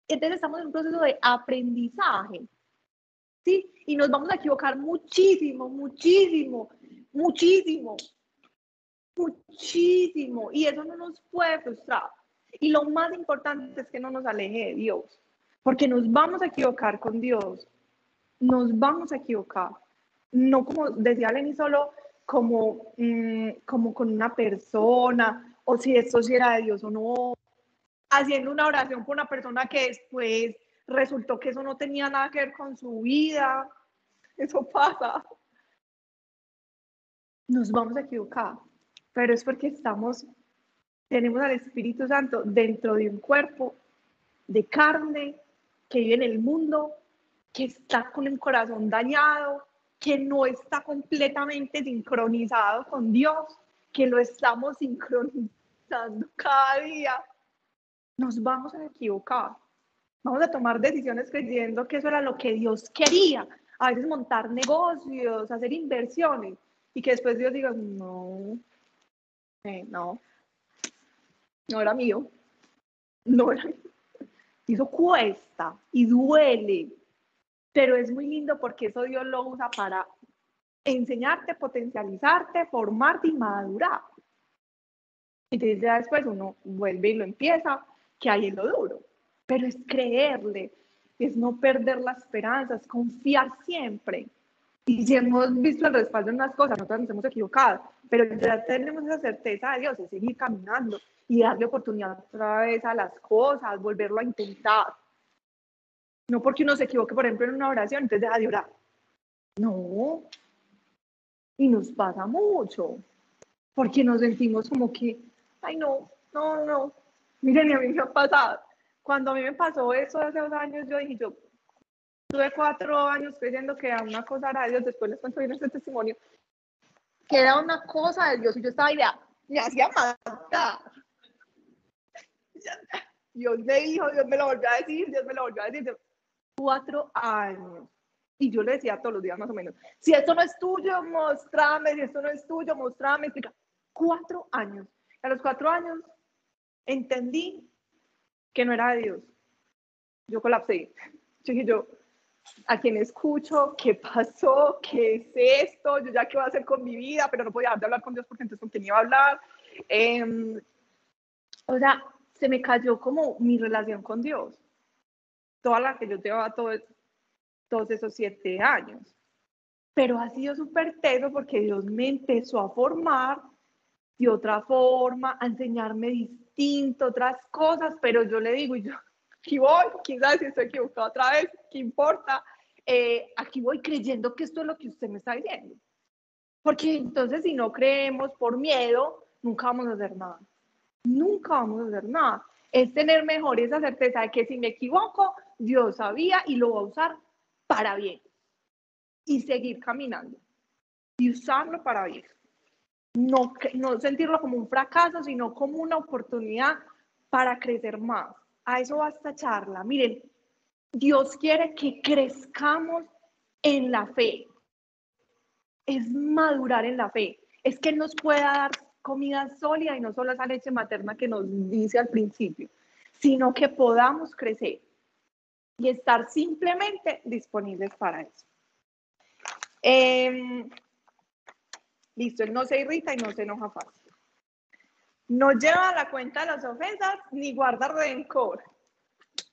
Entonces estamos en un proceso de aprendizaje. ¿Sí? Y nos vamos a equivocar muchísimo, muchísimo, muchísimo, muchísimo. Y eso no nos puede frustrar. Y lo más importante es que no nos aleje de Dios. Porque nos vamos a equivocar con Dios. Nos vamos a equivocar. No como decía Lenny, solo como, mm, como con una persona, o si esto sí era de Dios o no. Haciendo una oración por una persona que después resultó que eso no tenía nada que ver con su vida. Eso pasa. Nos vamos a equivocar, pero es porque estamos, tenemos al Espíritu Santo dentro de un cuerpo de carne que vive en el mundo, que está con el corazón dañado, que no está completamente sincronizado con Dios, que lo estamos pensando cada día, nos vamos a equivocar. Vamos a tomar decisiones creyendo que eso era lo que Dios quería. A veces montar negocios, hacer inversiones y que después Dios diga, no, eh, no, no era mío, no era mío. Y eso cuesta y duele, pero es muy lindo porque eso Dios lo usa para enseñarte, potencializarte, formarte y madurar. Entonces ya después uno vuelve y lo empieza, que hay en lo duro, pero es creerle, es no perder la esperanza, es confiar siempre. Y si hemos visto el respaldo en unas cosas, nosotros nos hemos equivocado, pero ya tenemos esa certeza de Dios, de seguir caminando y darle oportunidad otra vez a las cosas, volverlo a intentar. No porque uno se equivoque, por ejemplo, en una oración, entonces deja de orar. No. Y nos pasa mucho, porque nos sentimos como que, ay, no, no, no. Miren, a mí me ha pasado. Cuando a mí me pasó eso hace dos años, yo dije, yo tuve cuatro años creyendo que una cosa era Dios, después les cuento bien este testimonio, que era una cosa de Dios, y yo estaba ahí, me hacía matar. Dios me dijo, Dios me lo volvió a decir, Dios me lo volvió a decir. Cuatro años. Y yo le decía todos los días más o menos, si esto no es tuyo, mostrame, si esto no es tuyo, mostrame, explica. Cuatro años. A los cuatro años entendí que no era de Dios. Yo colapsé. Yo dije yo, ¿a quién escucho? ¿Qué pasó? ¿Qué es esto? Yo ya qué voy a hacer con mi vida, pero no podía dejar de hablar con Dios porque entonces con quién iba a hablar. Eh, o sea, se me cayó como mi relación con Dios. Toda la que yo llevaba todo, todos esos siete años. Pero ha sido súper teso porque Dios me empezó a formar de otra forma, a enseñarme distinto, otras cosas, pero yo le digo, y yo aquí voy, quizás si estoy equivocado otra vez, ¿qué importa? Eh, aquí voy creyendo que esto es lo que usted me está diciendo. Porque entonces si no creemos por miedo, nunca vamos a hacer nada nunca vamos a hacer nada. Es tener mejor esa certeza de que si me equivoco, Dios sabía y lo va a usar para bien. Y seguir caminando. Y usarlo para bien. No, no sentirlo como un fracaso, sino como una oportunidad para crecer más. A eso va esta charla. Miren, Dios quiere que crezcamos en la fe. Es madurar en la fe. Es que nos pueda dar comida sólida y no solo esa leche materna que nos dice al principio, sino que podamos crecer y estar simplemente disponibles para eso. Em, listo, él no se irrita y no se enoja fácil. No lleva la cuenta las ofensas ni guarda rencor.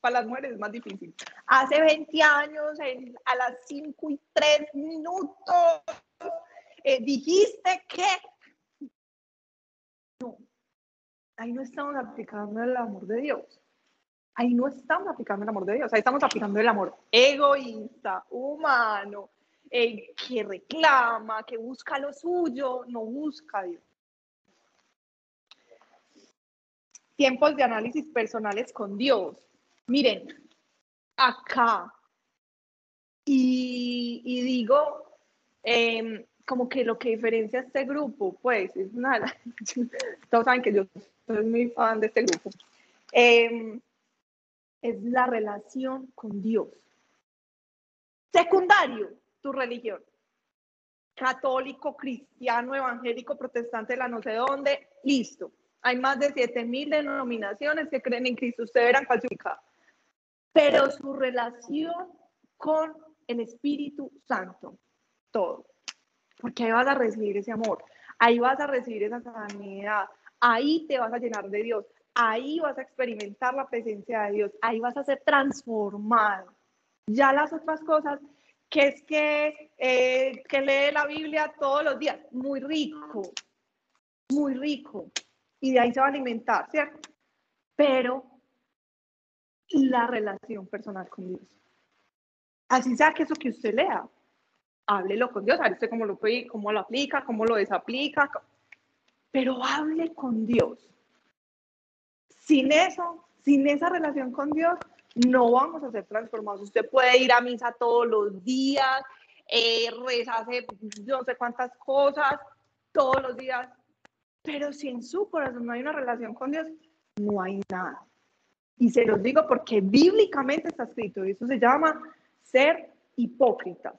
Para las mujeres es más difícil. Hace 20 años, a las 5 y 3 minutos, eh, dijiste que ahí no estamos aplicando el amor de Dios. Ahí no estamos aplicando el amor de Dios, ahí estamos aplicando el amor egoísta, humano, que reclama, que busca lo suyo, no busca Dios. Tiempos de análisis personales con Dios. Miren, acá, y, digo, em, como que lo que diferencia a este grupo, pues, es nada. Todos saben que yo soy muy fan de este grupo. Em, es la relación con Dios. Secundario, tu religión. Católico, cristiano, evangélico, protestante, la no sé dónde, listo. Hay más de 7000 denominaciones que creen en Cristo. Ustedes verán cuál Pero su relación con el Espíritu Santo, todo. Porque ahí vas a recibir ese amor, ahí vas a recibir esa sanidad, ahí te vas a llenar de Dios, ahí vas a experimentar la presencia de Dios, ahí vas a ser transformado. Ya las otras cosas, que es que, eh, que lee la Biblia todos los días, muy rico, muy rico, y de ahí se va a alimentar, ¿cierto? Pero la relación personal con Dios. Así sea que eso que usted lea, háblelo con Dios, a ver usted cómo lo, cómo lo aplica, cómo lo desaplica, pero hable con Dios. Sin eso, sin esa relación con Dios, no vamos a ser transformados. Usted puede ir a misa todos los días, eh, rezarse no sé cuántas cosas todos los días, Pero si en su corazón no hay una relación con Dios, no hay nada. Y se los digo porque bíblicamente está escrito, y eso se llama ser hipócritas.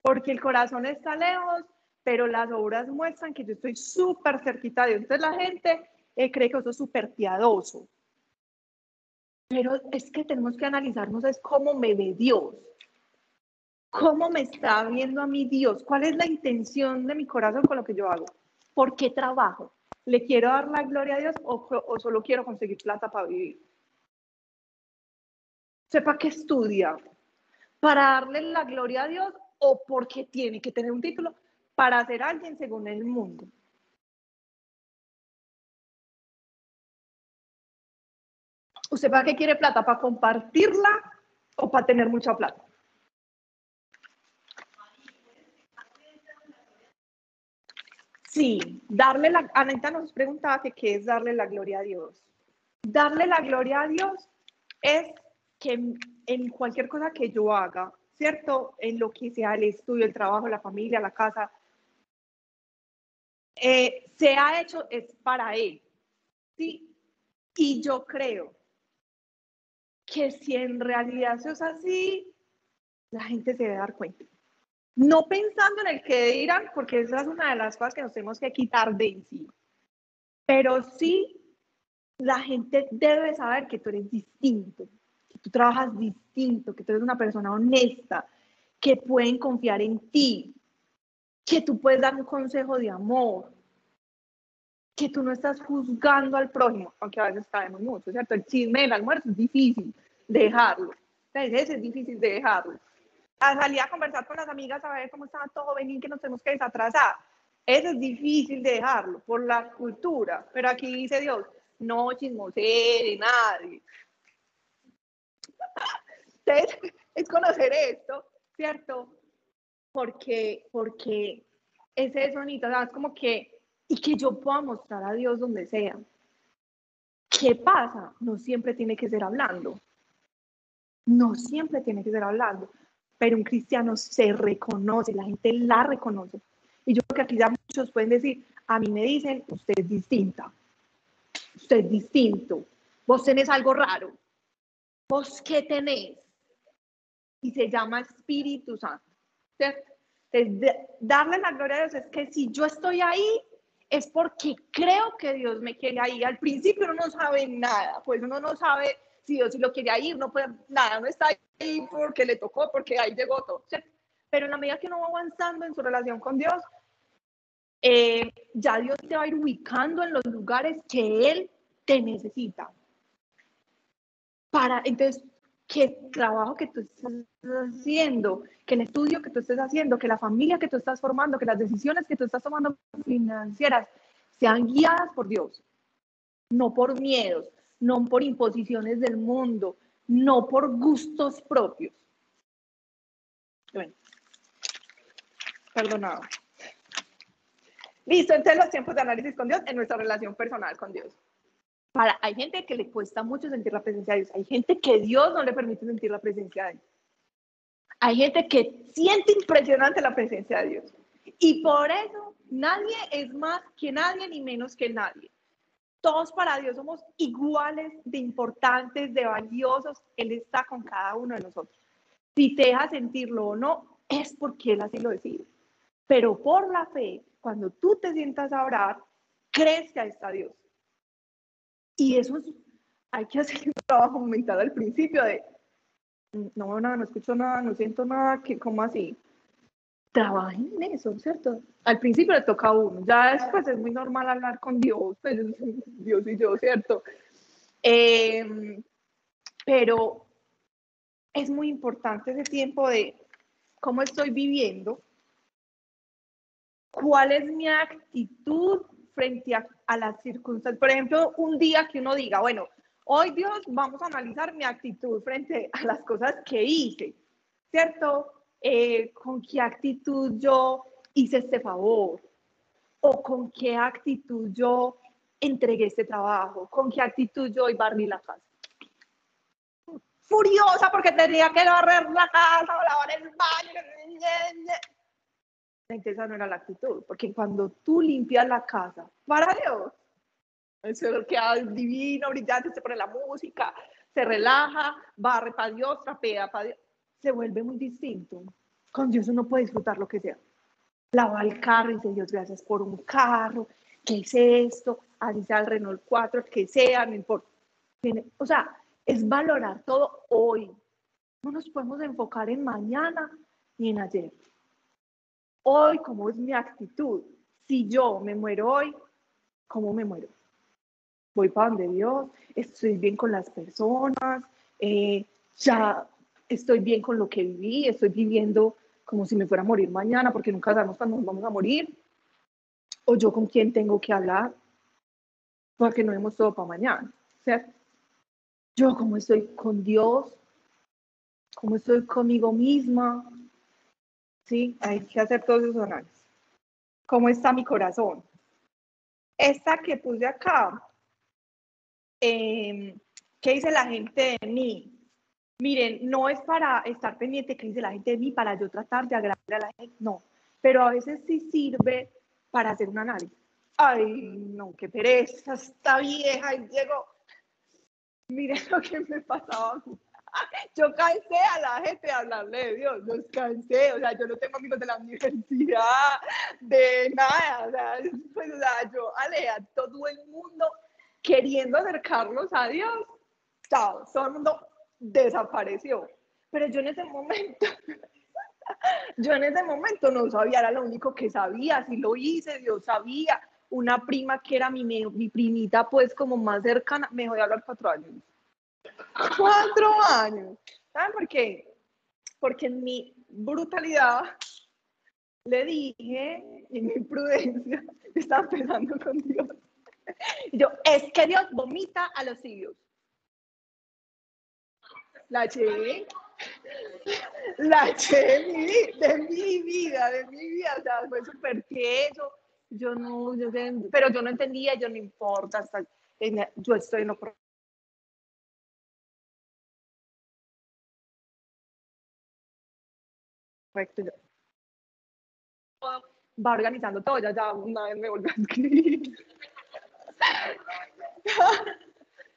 Porque el corazón está lejos, pero las obras muestran que yo estoy súper cerquita de Dios. Entonces la gente eh, cree que eso es súper piadoso. Pero es que tenemos que analizarnos es cómo me ve Dios. ¿Cómo me está viendo a mi Dios? ¿Cuál es la intención de mi corazón con lo que yo hago? ¿Por qué trabajo? ¿Le quiero dar la gloria a Dios o, solo quiero conseguir plata para vivir? ¿Sepa qué estudia? ¿Para darle la gloria a Dios o porque tiene que tener un título para ser alguien según el mundo? ¿Usted para qué quiere plata? ¿Para compartirla o para tener mucha plata? Sí, darle la, Anita nos preguntaba que qué es darle la gloria a Dios. Darle la gloria a Dios es que en, cualquier cosa que yo haga, ¿cierto? En lo que sea el estudio, el trabajo, la familia, la casa, eh, se ha hecho es para Él, ¿sí? Y yo creo que si en realidad eso es así, la gente se debe dar cuenta. No pensando en el que dirán, porque esa es una de las cosas que nos tenemos que quitar de encima. Pero sí, la gente debe saber que tú eres distinto, que tú trabajas distinto, que tú eres una persona honesta, que pueden confiar en ti, que tú puedes dar un consejo de amor, que tú no estás juzgando al prójimo, aunque a veces sabemos mucho, ¿cierto? El chisme del almuerzo es difícil dejarlo. Entonces, es difícil de dejarlo a salir a conversar con las amigas a ver cómo está todo, venir que nos tenemos que desatrasar. Eso es difícil de dejarlo por la cultura, pero aquí dice Dios, no chismosee de nadie. Entonces, es conocer esto, ¿cierto? Porque, porque ese es bonito, es como que, y que yo pueda mostrar a Dios donde sea. ¿Qué pasa? No siempre tiene que ser hablando. No siempre tiene que ser hablando pero un cristiano se reconoce, la gente la reconoce. Y yo creo que aquí ya muchos pueden decir, a mí me dicen, usted es distinta, usted es distinto, vos tenés algo raro, vos qué tenés. Y se llama Espíritu Santo. Entonces, darle la gloria a Dios es que si yo estoy ahí, es porque creo que Dios me quiere ahí. Al principio uno no sabe nada, pues uno no sabe si Dios lo quería ir, no puede, nada, no está ahí porque le tocó, porque ahí llegó todo. Pero en la medida que uno va avanzando en su relación con Dios, eh, ya Dios te va a ir ubicando en los lugares que Él te necesita. Para, entonces, que el trabajo que tú estás haciendo, que el estudio que tú estés haciendo, que la familia que tú estás formando, que las decisiones que tú estás tomando financieras sean guiadas por Dios, no por miedos, no por imposiciones del mundo, no por gustos propios. Perdonado. Listo, entonces los tiempos de análisis con Dios en nuestra relación personal con Dios. Hay gente que le cuesta mucho sentir la presencia de Dios, hay gente que Dios no le permite sentir la presencia de Dios. Hay gente que siente impresionante la presencia de Dios. Y por eso nadie es más que nadie ni menos que nadie. Todos para Dios somos iguales de importantes, de valiosos. Él está con cada uno de nosotros. Si te deja sentirlo o no, es porque Él así lo decide. Pero por la fe, cuando tú te sientas a orar, crees que ahí está Dios. Y eso es, hay que hacer un trabajo mental al principio de, no, nada, no escucho nada, no siento nada, que ¿cómo así? Trabajen en eso, ¿cierto? Al principio le toca a uno, ya después es muy normal hablar con Dios, pues, Dios y yo, ¿cierto? Em, pero es muy importante ese tiempo de cómo estoy viviendo, cuál es mi actitud frente a, a las circunstancias. Por ejemplo, un día que uno diga, bueno, hoy Dios vamos a analizar mi actitud frente a las cosas que hice, ¿cierto? Eh, con qué actitud yo hice este favor o con qué actitud yo entregué este trabajo, con qué actitud yo hoy barrí la casa. Furiosa porque tenía que barrer la casa o lavar el baño. Esa no era la actitud, porque cuando tú limpias la casa para Dios, eso es lo que hace divino, brillante, se pone la música, se relaja, barre para Dios, trapea para Dios, se vuelve muy distinto. Con Dios uno puede disfrutar lo que sea. Lava el carro y dice, Dios, gracias por un carro, ¿qué es esto? Así sea el Renault 4, que sea, no importa. O sea, es valorar todo hoy. No nos podemos enfocar en mañana ni en ayer. Hoy, ¿cómo es mi actitud? Si yo me muero hoy, ¿cómo me muero? Voy para donde Dios, estoy bien con las personas, eh, ya estoy bien con lo que viví, estoy viviendo como si me fuera a morir mañana, porque nunca sabemos cuándo nos vamos a morir, o yo con quién tengo que hablar, porque no vemos todo para mañana, ¿cierto? Yo como estoy con Dios, como estoy conmigo misma, ¿sí? Hay que hacer todos esos análisis. ¿Cómo está mi corazón? Esta que puse acá, eh, ¿qué dice la gente de mí? Miren, no es para estar pendiente qué dice la gente de mí, para yo tratar de agradar a la gente, no. Pero a veces sí sirve para hacer un análisis. Ay, no, qué pereza, esta vieja y llego. Miren lo que me pasaba. Yo cansé a la gente de hablarle de Dios, los cansé, o sea, yo no tengo amigos de la universidad, de nada, o sea, pues, yo alejé a todo el mundo queriendo acercarlos a Dios, todo, todo el mundo desapareció. Pero yo en ese momento, yo en ese momento no sabía, era lo único que sabía, si lo hice, Dios sabía. Una prima que era mi, mi primita, pues como más cercana, me dejó de hablar cuatro años. Cuatro años. ¿Saben por qué? Porque en mi brutalidad le dije, en mi prudencia, estaba pensando con Dios. Yo, es que Dios vomita a los sirios. La eché. La mi, de mi vida, de mi vida. O sea, fue súper tieso. Yo no, yo, pero yo no entendía, yo no importa. Hasta, yo estoy en lo correcto. Va organizando todo, ya, ya una vez me volvió a escribir.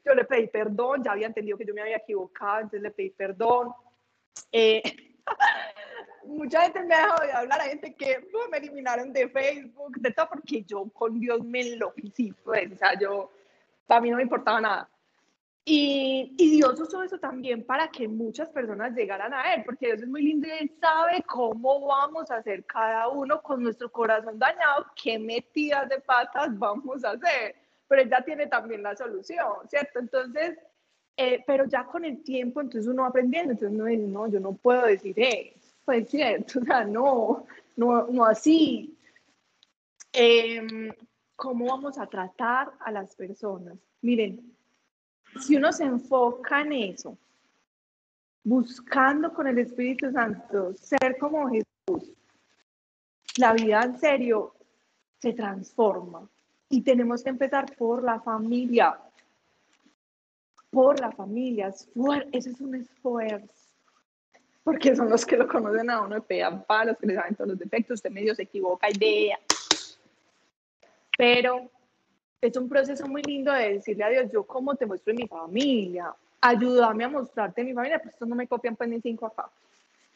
Yo le pedí perdón, ya había entendido que yo me había equivocado, entonces le pedí perdón. Eh, mucha gente me ha dejado de hablar, hay gente que me eliminaron de Facebook, de todo, porque yo con Dios me enloquecí, pues, o sea, yo, para mí no me importaba nada. Y, y, Dios usó eso también para que muchas personas llegaran a Él, porque Dios es muy lindo y Él sabe cómo vamos a hacer cada uno con nuestro corazón dañado, qué metidas de patas vamos a hacer pero él ya tiene también la solución, ¿cierto? Entonces, eh, pero ya con el tiempo, entonces uno va aprendiendo, entonces no, no, yo no puedo decir, eh, pues cierto, o sea, no, no, no así. Em, ¿Cómo vamos a tratar a las personas? Miren, si uno se enfoca en eso, buscando con el Espíritu Santo ser como Jesús, la vida en serio se transforma. Y tenemos que empezar por la familia. Por la familia. Ese es un esfuerzo. Porque son los que lo conocen a uno pegan palos, que le saben todos los defectos. Usted medio se equivoca, idea. Pero es un proceso muy lindo de decirle a Dios, yo cómo te muestro en mi familia, ayúdame a mostrarte en mi familia, pues estos no me copian pues ni cinco acá.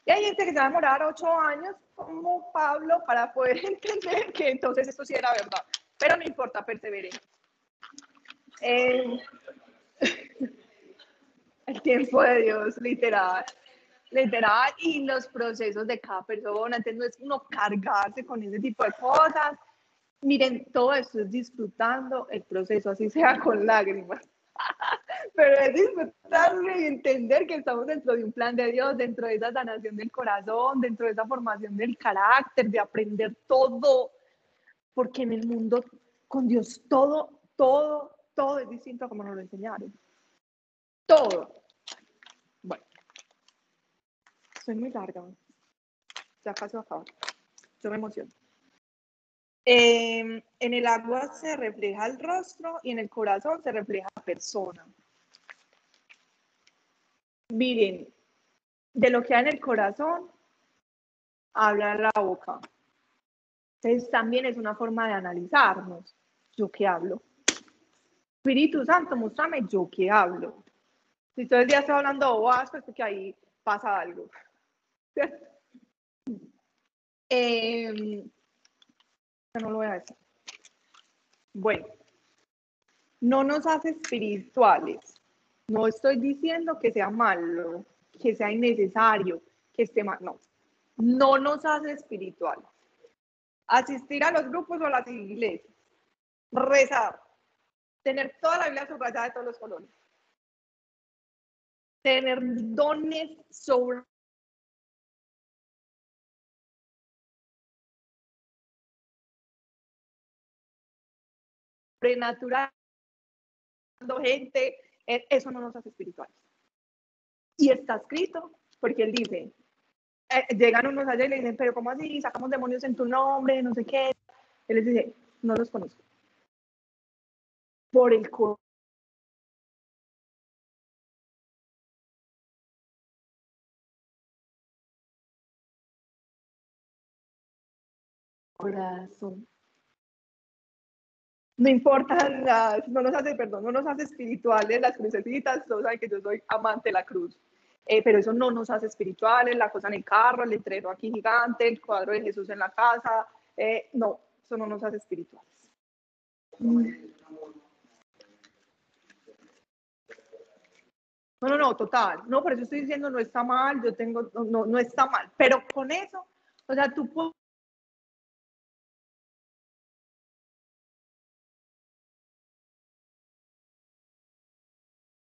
Y hay gente que se va a demorar ocho años, como Pablo, para poder entender que entonces esto sí era verdad pero no importa, perseveré. Eh, el tiempo de Dios, literal, literal, y los procesos de cada persona, entonces no es uno cargarse con ese tipo de cosas. Miren, todo esto es disfrutando el proceso, así sea con lágrimas. Pero es disfrutarlo y entender que estamos dentro de un plan de Dios, dentro de esa sanación del corazón, dentro de esa formación del carácter, de aprender todo porque en el mundo con Dios todo, todo, todo es distinto a como nos lo enseñaron. Todo. Bueno, soy muy larga. Ya casi acabo. Yo me emociono. Em, en el agua se refleja el rostro y en el corazón se refleja la persona. Miren, de lo que hay en el corazón, habla la boca. Entonces también es una forma de analizarnos. ¿Yo qué hablo? Espíritu Santo, muéstrame yo qué hablo. Si todo el día estoy hablando bobadas, pues porque ahí pasa algo. Eh, no lo voy a decir. Bueno, no nos hace espirituales. No estoy diciendo que sea malo, que sea innecesario, que esté mal. No, no nos hace espirituales. Asistir a los grupos o a las iglesias, rezar, tener toda la Biblia subrayada de todos los colores, tener dones sobre sobrenatural, gente, e, eso no nos hace espirituales. Y está escrito, porque él dice, eh, llegan unos allá y le dicen, pero ¿cómo así? Sacamos demonios en tu nombre, no sé qué. Él les dice, no los conozco. Por el corazón. No importa, las, no nos hace, perdón, no nos hace espirituales las crucecitas, todos saben que yo soy amante de la cruz, eh, pero eso no nos hace espirituales, la cosa en el carro, el letrero aquí gigante, el cuadro de Jesús en la casa, eh, no, eso no nos hace espirituales. No, no, no, total. No, por eso estoy diciendo no está mal, yo tengo, no, no está mal. Pero con eso, o sea, tú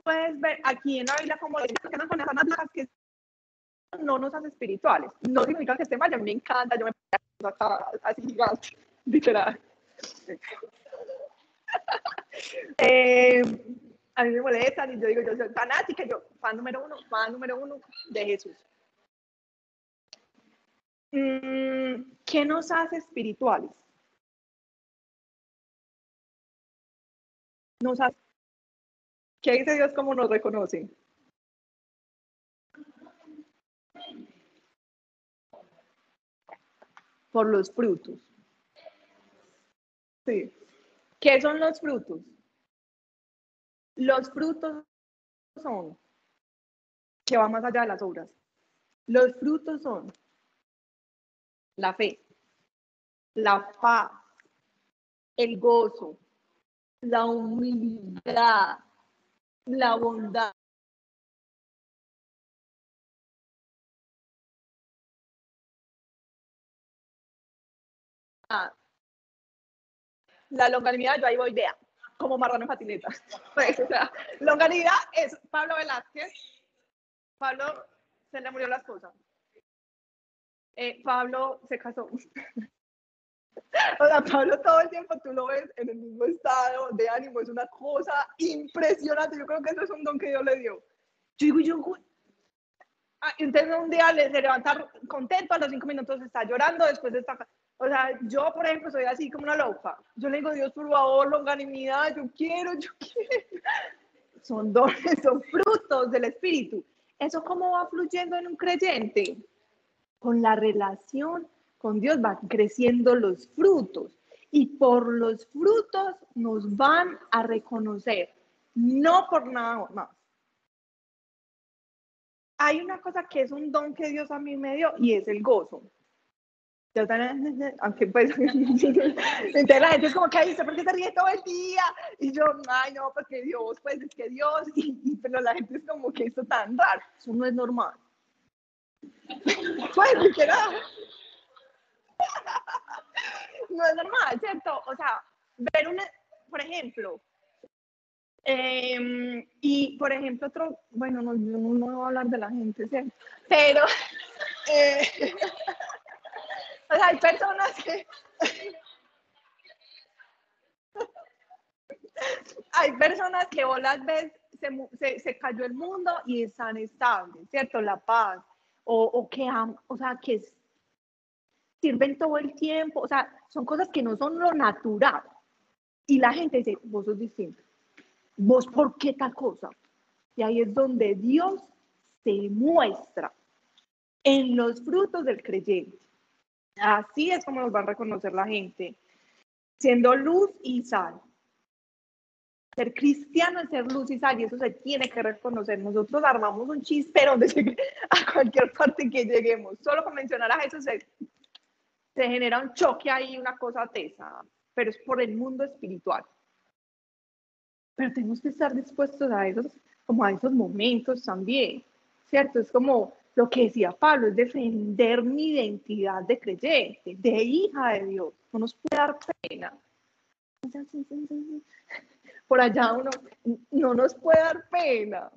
puedes ver aquí en la Biblia como que esas que no nos hace espirituales. No significa que esté mal, a mí me encanta, yo me pongo acá así gigante, literal. eh, a mí me molestan y yo digo, yo soy fanática, yo, fan número uno, fan número uno de Jesús. Mm, ¿Qué nos hace espirituales? Nos hace ¿Qué dice Dios cómo nos reconoce? Por los frutos. Sí. ¿Qué son los frutos? Los frutos son, que va más allá de las obras, los frutos son la fe, la paz, el gozo, la humildad, la bondad. La longanimidad, yo ahí voy, vea, como marrano en patineta. Pues, longanimidad es Pablo Velázquez. Pablo se le murió la esposa. Eh, Pablo se casó. O sea, Pablo todo el tiempo tú lo ves en el mismo estado de ánimo, es una cosa impresionante. Yo creo que eso es un don que Dios le dio. Yo digo, yo, ah, entonces un día le, se levanta contento, a los cinco minutos está llorando, después está... O sea, yo, por ejemplo, soy así como una loca. Yo le digo, Dios, por favor, longanimidad, yo quiero, yo quiero. Son dones, son frutos del Espíritu. ¿Eso cómo va fluyendo en un creyente? Con la relación con Dios van creciendo los frutos y por los frutos nos van a reconocer, no por nada más. Hay una cosa que es un don que Dios a mí me dio y es el gozo. Aunque pues, entonces la gente es como que dice, ¿por qué se ríe todo el día? Y yo, ay no, porque Dios, pues es que Dios, y, pero la gente es como que esto tan raro, eso no es normal. Pues, que no es normal, ¿cierto? O sea, ver una, por ejemplo, em, y por ejemplo, otro, bueno, no, no, voy a hablar de la gente, ¿cierto? Pero, eh, o sea, hay personas que... hay personas que vos las ves, se, se, se, cayó el mundo y están estables, ¿cierto? La paz, o, o que, o sea, que sirven todo el tiempo, o sea, son cosas que no son lo natural. Y la gente dice, vos sos distinto. ¿Vos por qué tal cosa? Y ahí es donde Dios se muestra en los frutos del creyente. Así es como nos va a reconocer la gente, siendo luz y sal. Ser cristiano es ser luz y sal y eso se tiene que reconocer. Nosotros armamos un chispero donde a cualquier parte que lleguemos. Solo con mencionar a Jesús se genera un choque ahí, una cosa tesa, pero es por el mundo espiritual. Pero tenemos que estar dispuestos a esos, como a esos momentos también, ¿cierto? Es como lo que decía Pablo, es defender mi identidad de creyente, de hija de Dios. No nos puede dar pena. Por allá uno, no nos puede dar pena.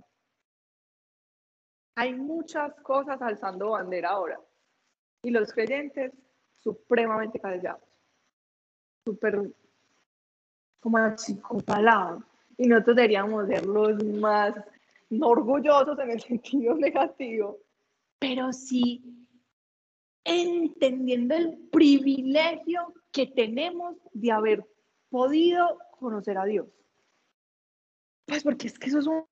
Hay muchas cosas alzando bandera ahora. Y los creyentes supremamente callados. Súper como achicopalados. Y nosotros deberíamos ser los más orgullosos en el sentido negativo pero sí entendiendo el privilegio que tenemos de haber podido conocer a Dios. Pues porque es que eso es un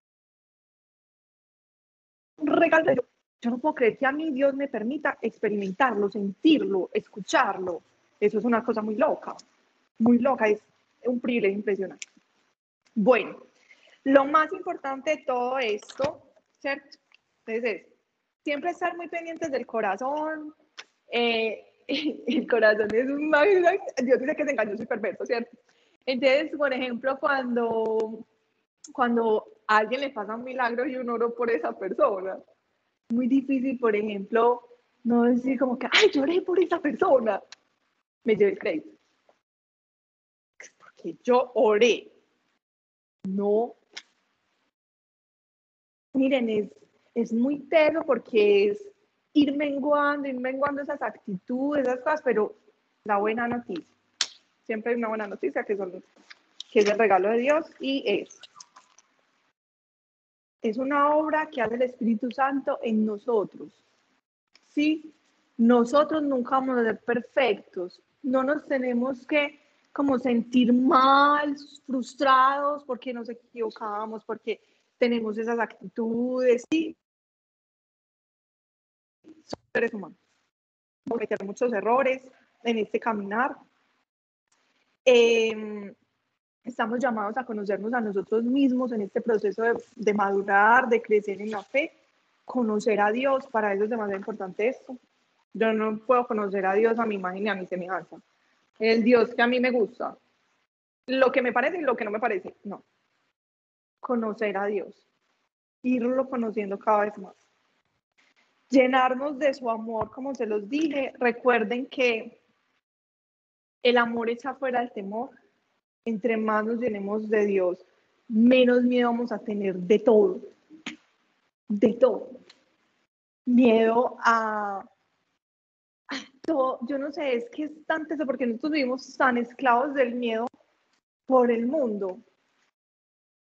regalo. Yo no puedo creer que a mí Dios me permita experimentarlo, sentirlo, escucharlo. Eso es una cosa muy loca, muy loca, es un privilegio impresionante. Bueno, lo más importante de todo esto, ¿cierto? Entonces, siempre estar muy pendientes del corazón. Eh, el corazón es un Dios dice que se engañó súper perverso, ¿cierto? Entonces, por ejemplo, cuando, cuando a alguien le pasa un milagro y uno oro por esa persona, muy difícil, por ejemplo, no decir como que, ay, lloré por esa persona, me llevé el crédito. Porque yo oré. No. Miren, es, es muy teso porque es ir menguando, ir menguando esas actitudes, esas cosas, pero la buena noticia, siempre hay una buena noticia que, son, que es el regalo de Dios y es, es una obra que hace el Espíritu Santo en nosotros. ¿Sí? Nosotros nunca vamos a ser perfectos, no nos tenemos que como sentir mal, frustrados porque nos equivocamos, porque tenemos esas actitudes, sí, seres humanos. Cometer muchos errores en este caminar. Em, estamos llamados a conocernos a nosotros mismos en este proceso de, madurar, de crecer en la fe, conocer a Dios, para eso es demasiado importante esto. Yo no puedo conocer a Dios a mi imagen y a mi semejanza. El Dios que a mí me gusta, lo que me parece y lo que no me parece, no. Conocer a Dios, irlo conociendo cada vez más llenarnos de su amor, como se los dije. Recuerden que el amor echa fuera el temor. Entre más nos llenemos de Dios, menos miedo vamos a tener de todo. De todo. Miedo a, todo. Yo no sé, es que es tan eso porque nosotros vivimos tan esclavos del miedo por el mundo.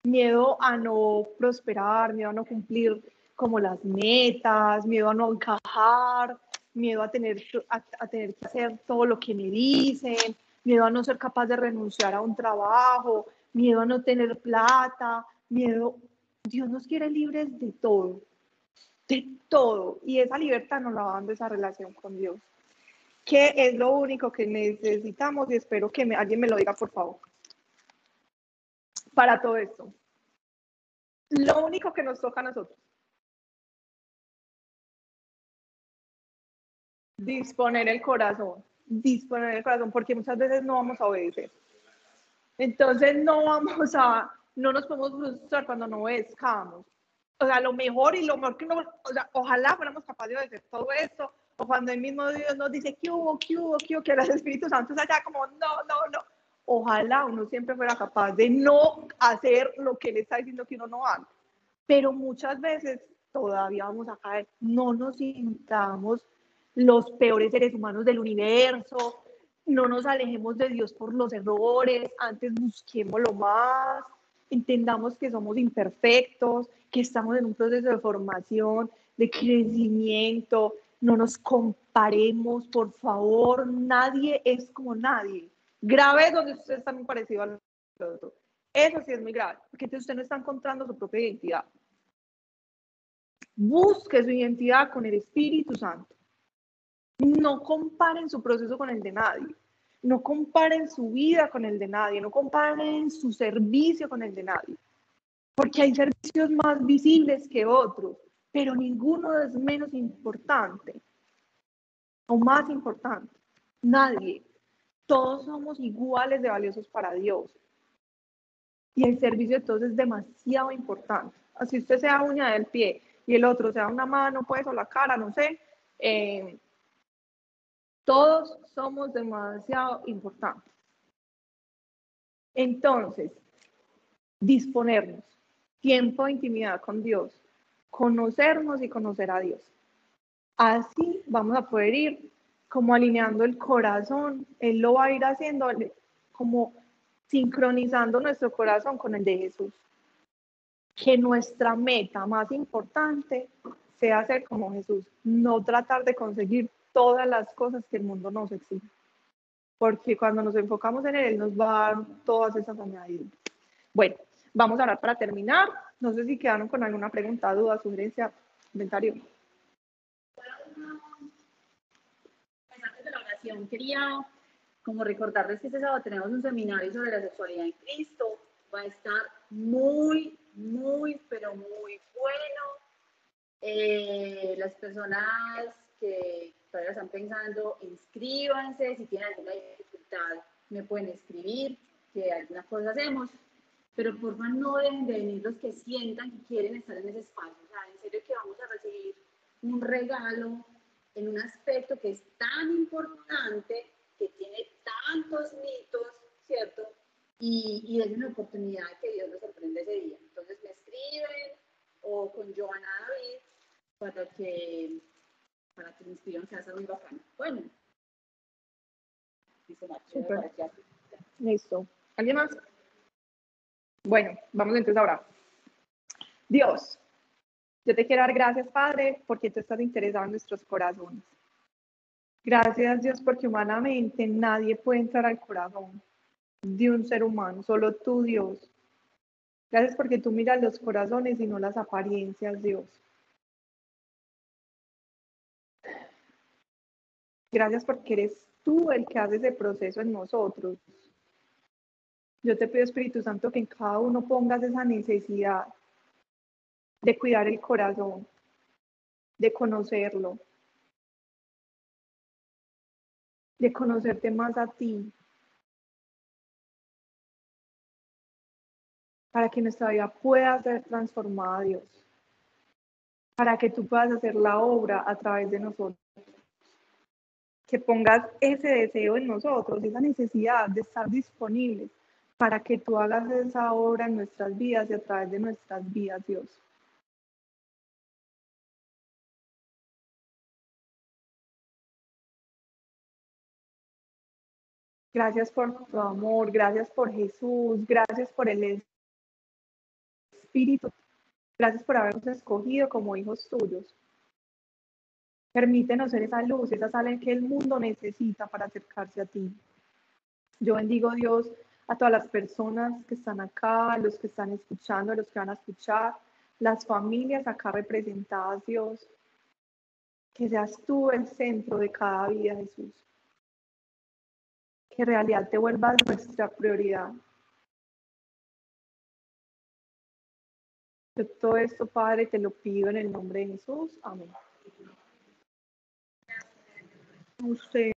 Miedo a no prosperar, miedo a no cumplir como las metas, miedo a no encajar, miedo a tener, a, tener que hacer todo lo que me dicen, miedo a no ser capaz de renunciar a un trabajo, miedo a no tener plata, miedo. Dios nos quiere libres de todo, de todo. Y esa libertad nos la va dando esa relación con Dios, que es lo único que necesitamos y espero que alguien me lo diga, por favor. Para todo esto. Lo único que nos toca a nosotros Disponer el corazón, disponer el corazón, porque muchas veces no vamos a obedecer. Entonces no vamos a, no nos podemos frustrar cuando no obedezcamos. O sea, lo mejor y lo mejor que no, o sea, ojalá fuéramos capaces de hacer todo esto, o cuando el mismo Dios nos dice, ¿qué hubo, qué hubo, qué hubo? Que los Espíritus Santos allá como, no, no, no. Ojalá uno siempre fuera capaz de no hacer lo que Él está diciendo que uno no haga. Pero muchas veces todavía vamos a caer, no nos sintamos los peores seres humanos del universo, no nos alejemos de Dios por los errores, antes busquémoslo más, entendamos que somos imperfectos, que estamos en un proceso de formación, de crecimiento, no nos comparemos, por favor, nadie es como nadie. Grave donde usted está muy parecido al otro. Eso sí es muy grave, porque entonces usted no está encontrando su propia identidad. Busque su identidad con el Espíritu Santo No comparen su proceso con el de nadie. No comparen su vida con el de nadie. No comparen su servicio con el de nadie. Porque hay servicios más visibles que otros, pero ninguno es menos importante o más importante. Nadie. Todos somos iguales de valiosos para Dios. Y el servicio de todos es demasiado importante. Así usted sea uña del pie y el otro sea una mano, pues, o la cara, no sé. Eh, todos somos demasiado importantes. Entonces, disponernos, tiempo de intimidad con Dios, conocernos y conocer a Dios. Así vamos a poder ir como alineando el corazón. Él lo va a ir haciendo como sincronizando nuestro corazón con el de Jesús. Que nuestra meta más importante sea ser como Jesús, no tratar de conseguir todas las cosas que el mundo nos exige. Porque cuando nos enfocamos en Él, nos va a dar todas esas añadidas. Bueno, vamos a hablar para terminar. No sé si quedaron con alguna pregunta, duda, sugerencia, comentario. quería como recordarles que este sábado tenemos un seminario sobre la sexualidad en Cristo. Va a estar muy, muy, pero muy bueno. Eh, las personas que todavía están pensando, inscríbanse. Si tienen alguna dificultad, me pueden escribir, que algunas cosas hacemos. Pero por favor no dejen de venir los que sientan que quieren estar en ese espacio. O sea, en serio que vamos a recibir un regalo en un aspecto que es tan importante, que tiene tantos mitos, ¿cierto? Y, y es una oportunidad que Dios nos sorprende ese día. Entonces me escriben o con Joana David para que, para que me inscriban, que va a ser muy bacano. Bueno. Super. Listo. ¿Alguien más? Bueno, vamos entonces ahora. Dios, yo te quiero dar gracias, Padre, porque tú estás interesado en nuestros corazones. Gracias, Dios, porque humanamente nadie puede entrar al corazón de un ser humano, solo tú, Dios. Gracias porque tú miras los corazones y no las apariencias, Dios. Gracias porque eres tú el que hace ese proceso en nosotros. Yo te pido, Espíritu Santo, que en cada uno pongas esa necesidad de cuidar el corazón, de conocerlo, de conocerte más a ti, para que nuestra vida pueda ser transformada, Dios, para que tú puedas hacer la obra a través de nosotros. Que pongas ese deseo en nosotros, esa necesidad de estar disponibles para que tú hagas esa obra en nuestras vidas y a través de nuestras vidas, Dios. Gracias por tu amor, gracias por Jesús, gracias por el Espíritu, gracias por habernos escogido como hijos tuyos. Permítenos ser esa luz, esa sal que el mundo necesita para acercarse a ti. Yo bendigo Dios a todas las personas que están acá, los que están escuchando, los que van a escuchar, las familias acá representadas, Dios. Que seas tú el centro de cada vida, Jesús que en realidad te vuelvas nuestra prioridad. Yo todo esto, Padre, te lo pido en el nombre de Jesús. Amén. Usted.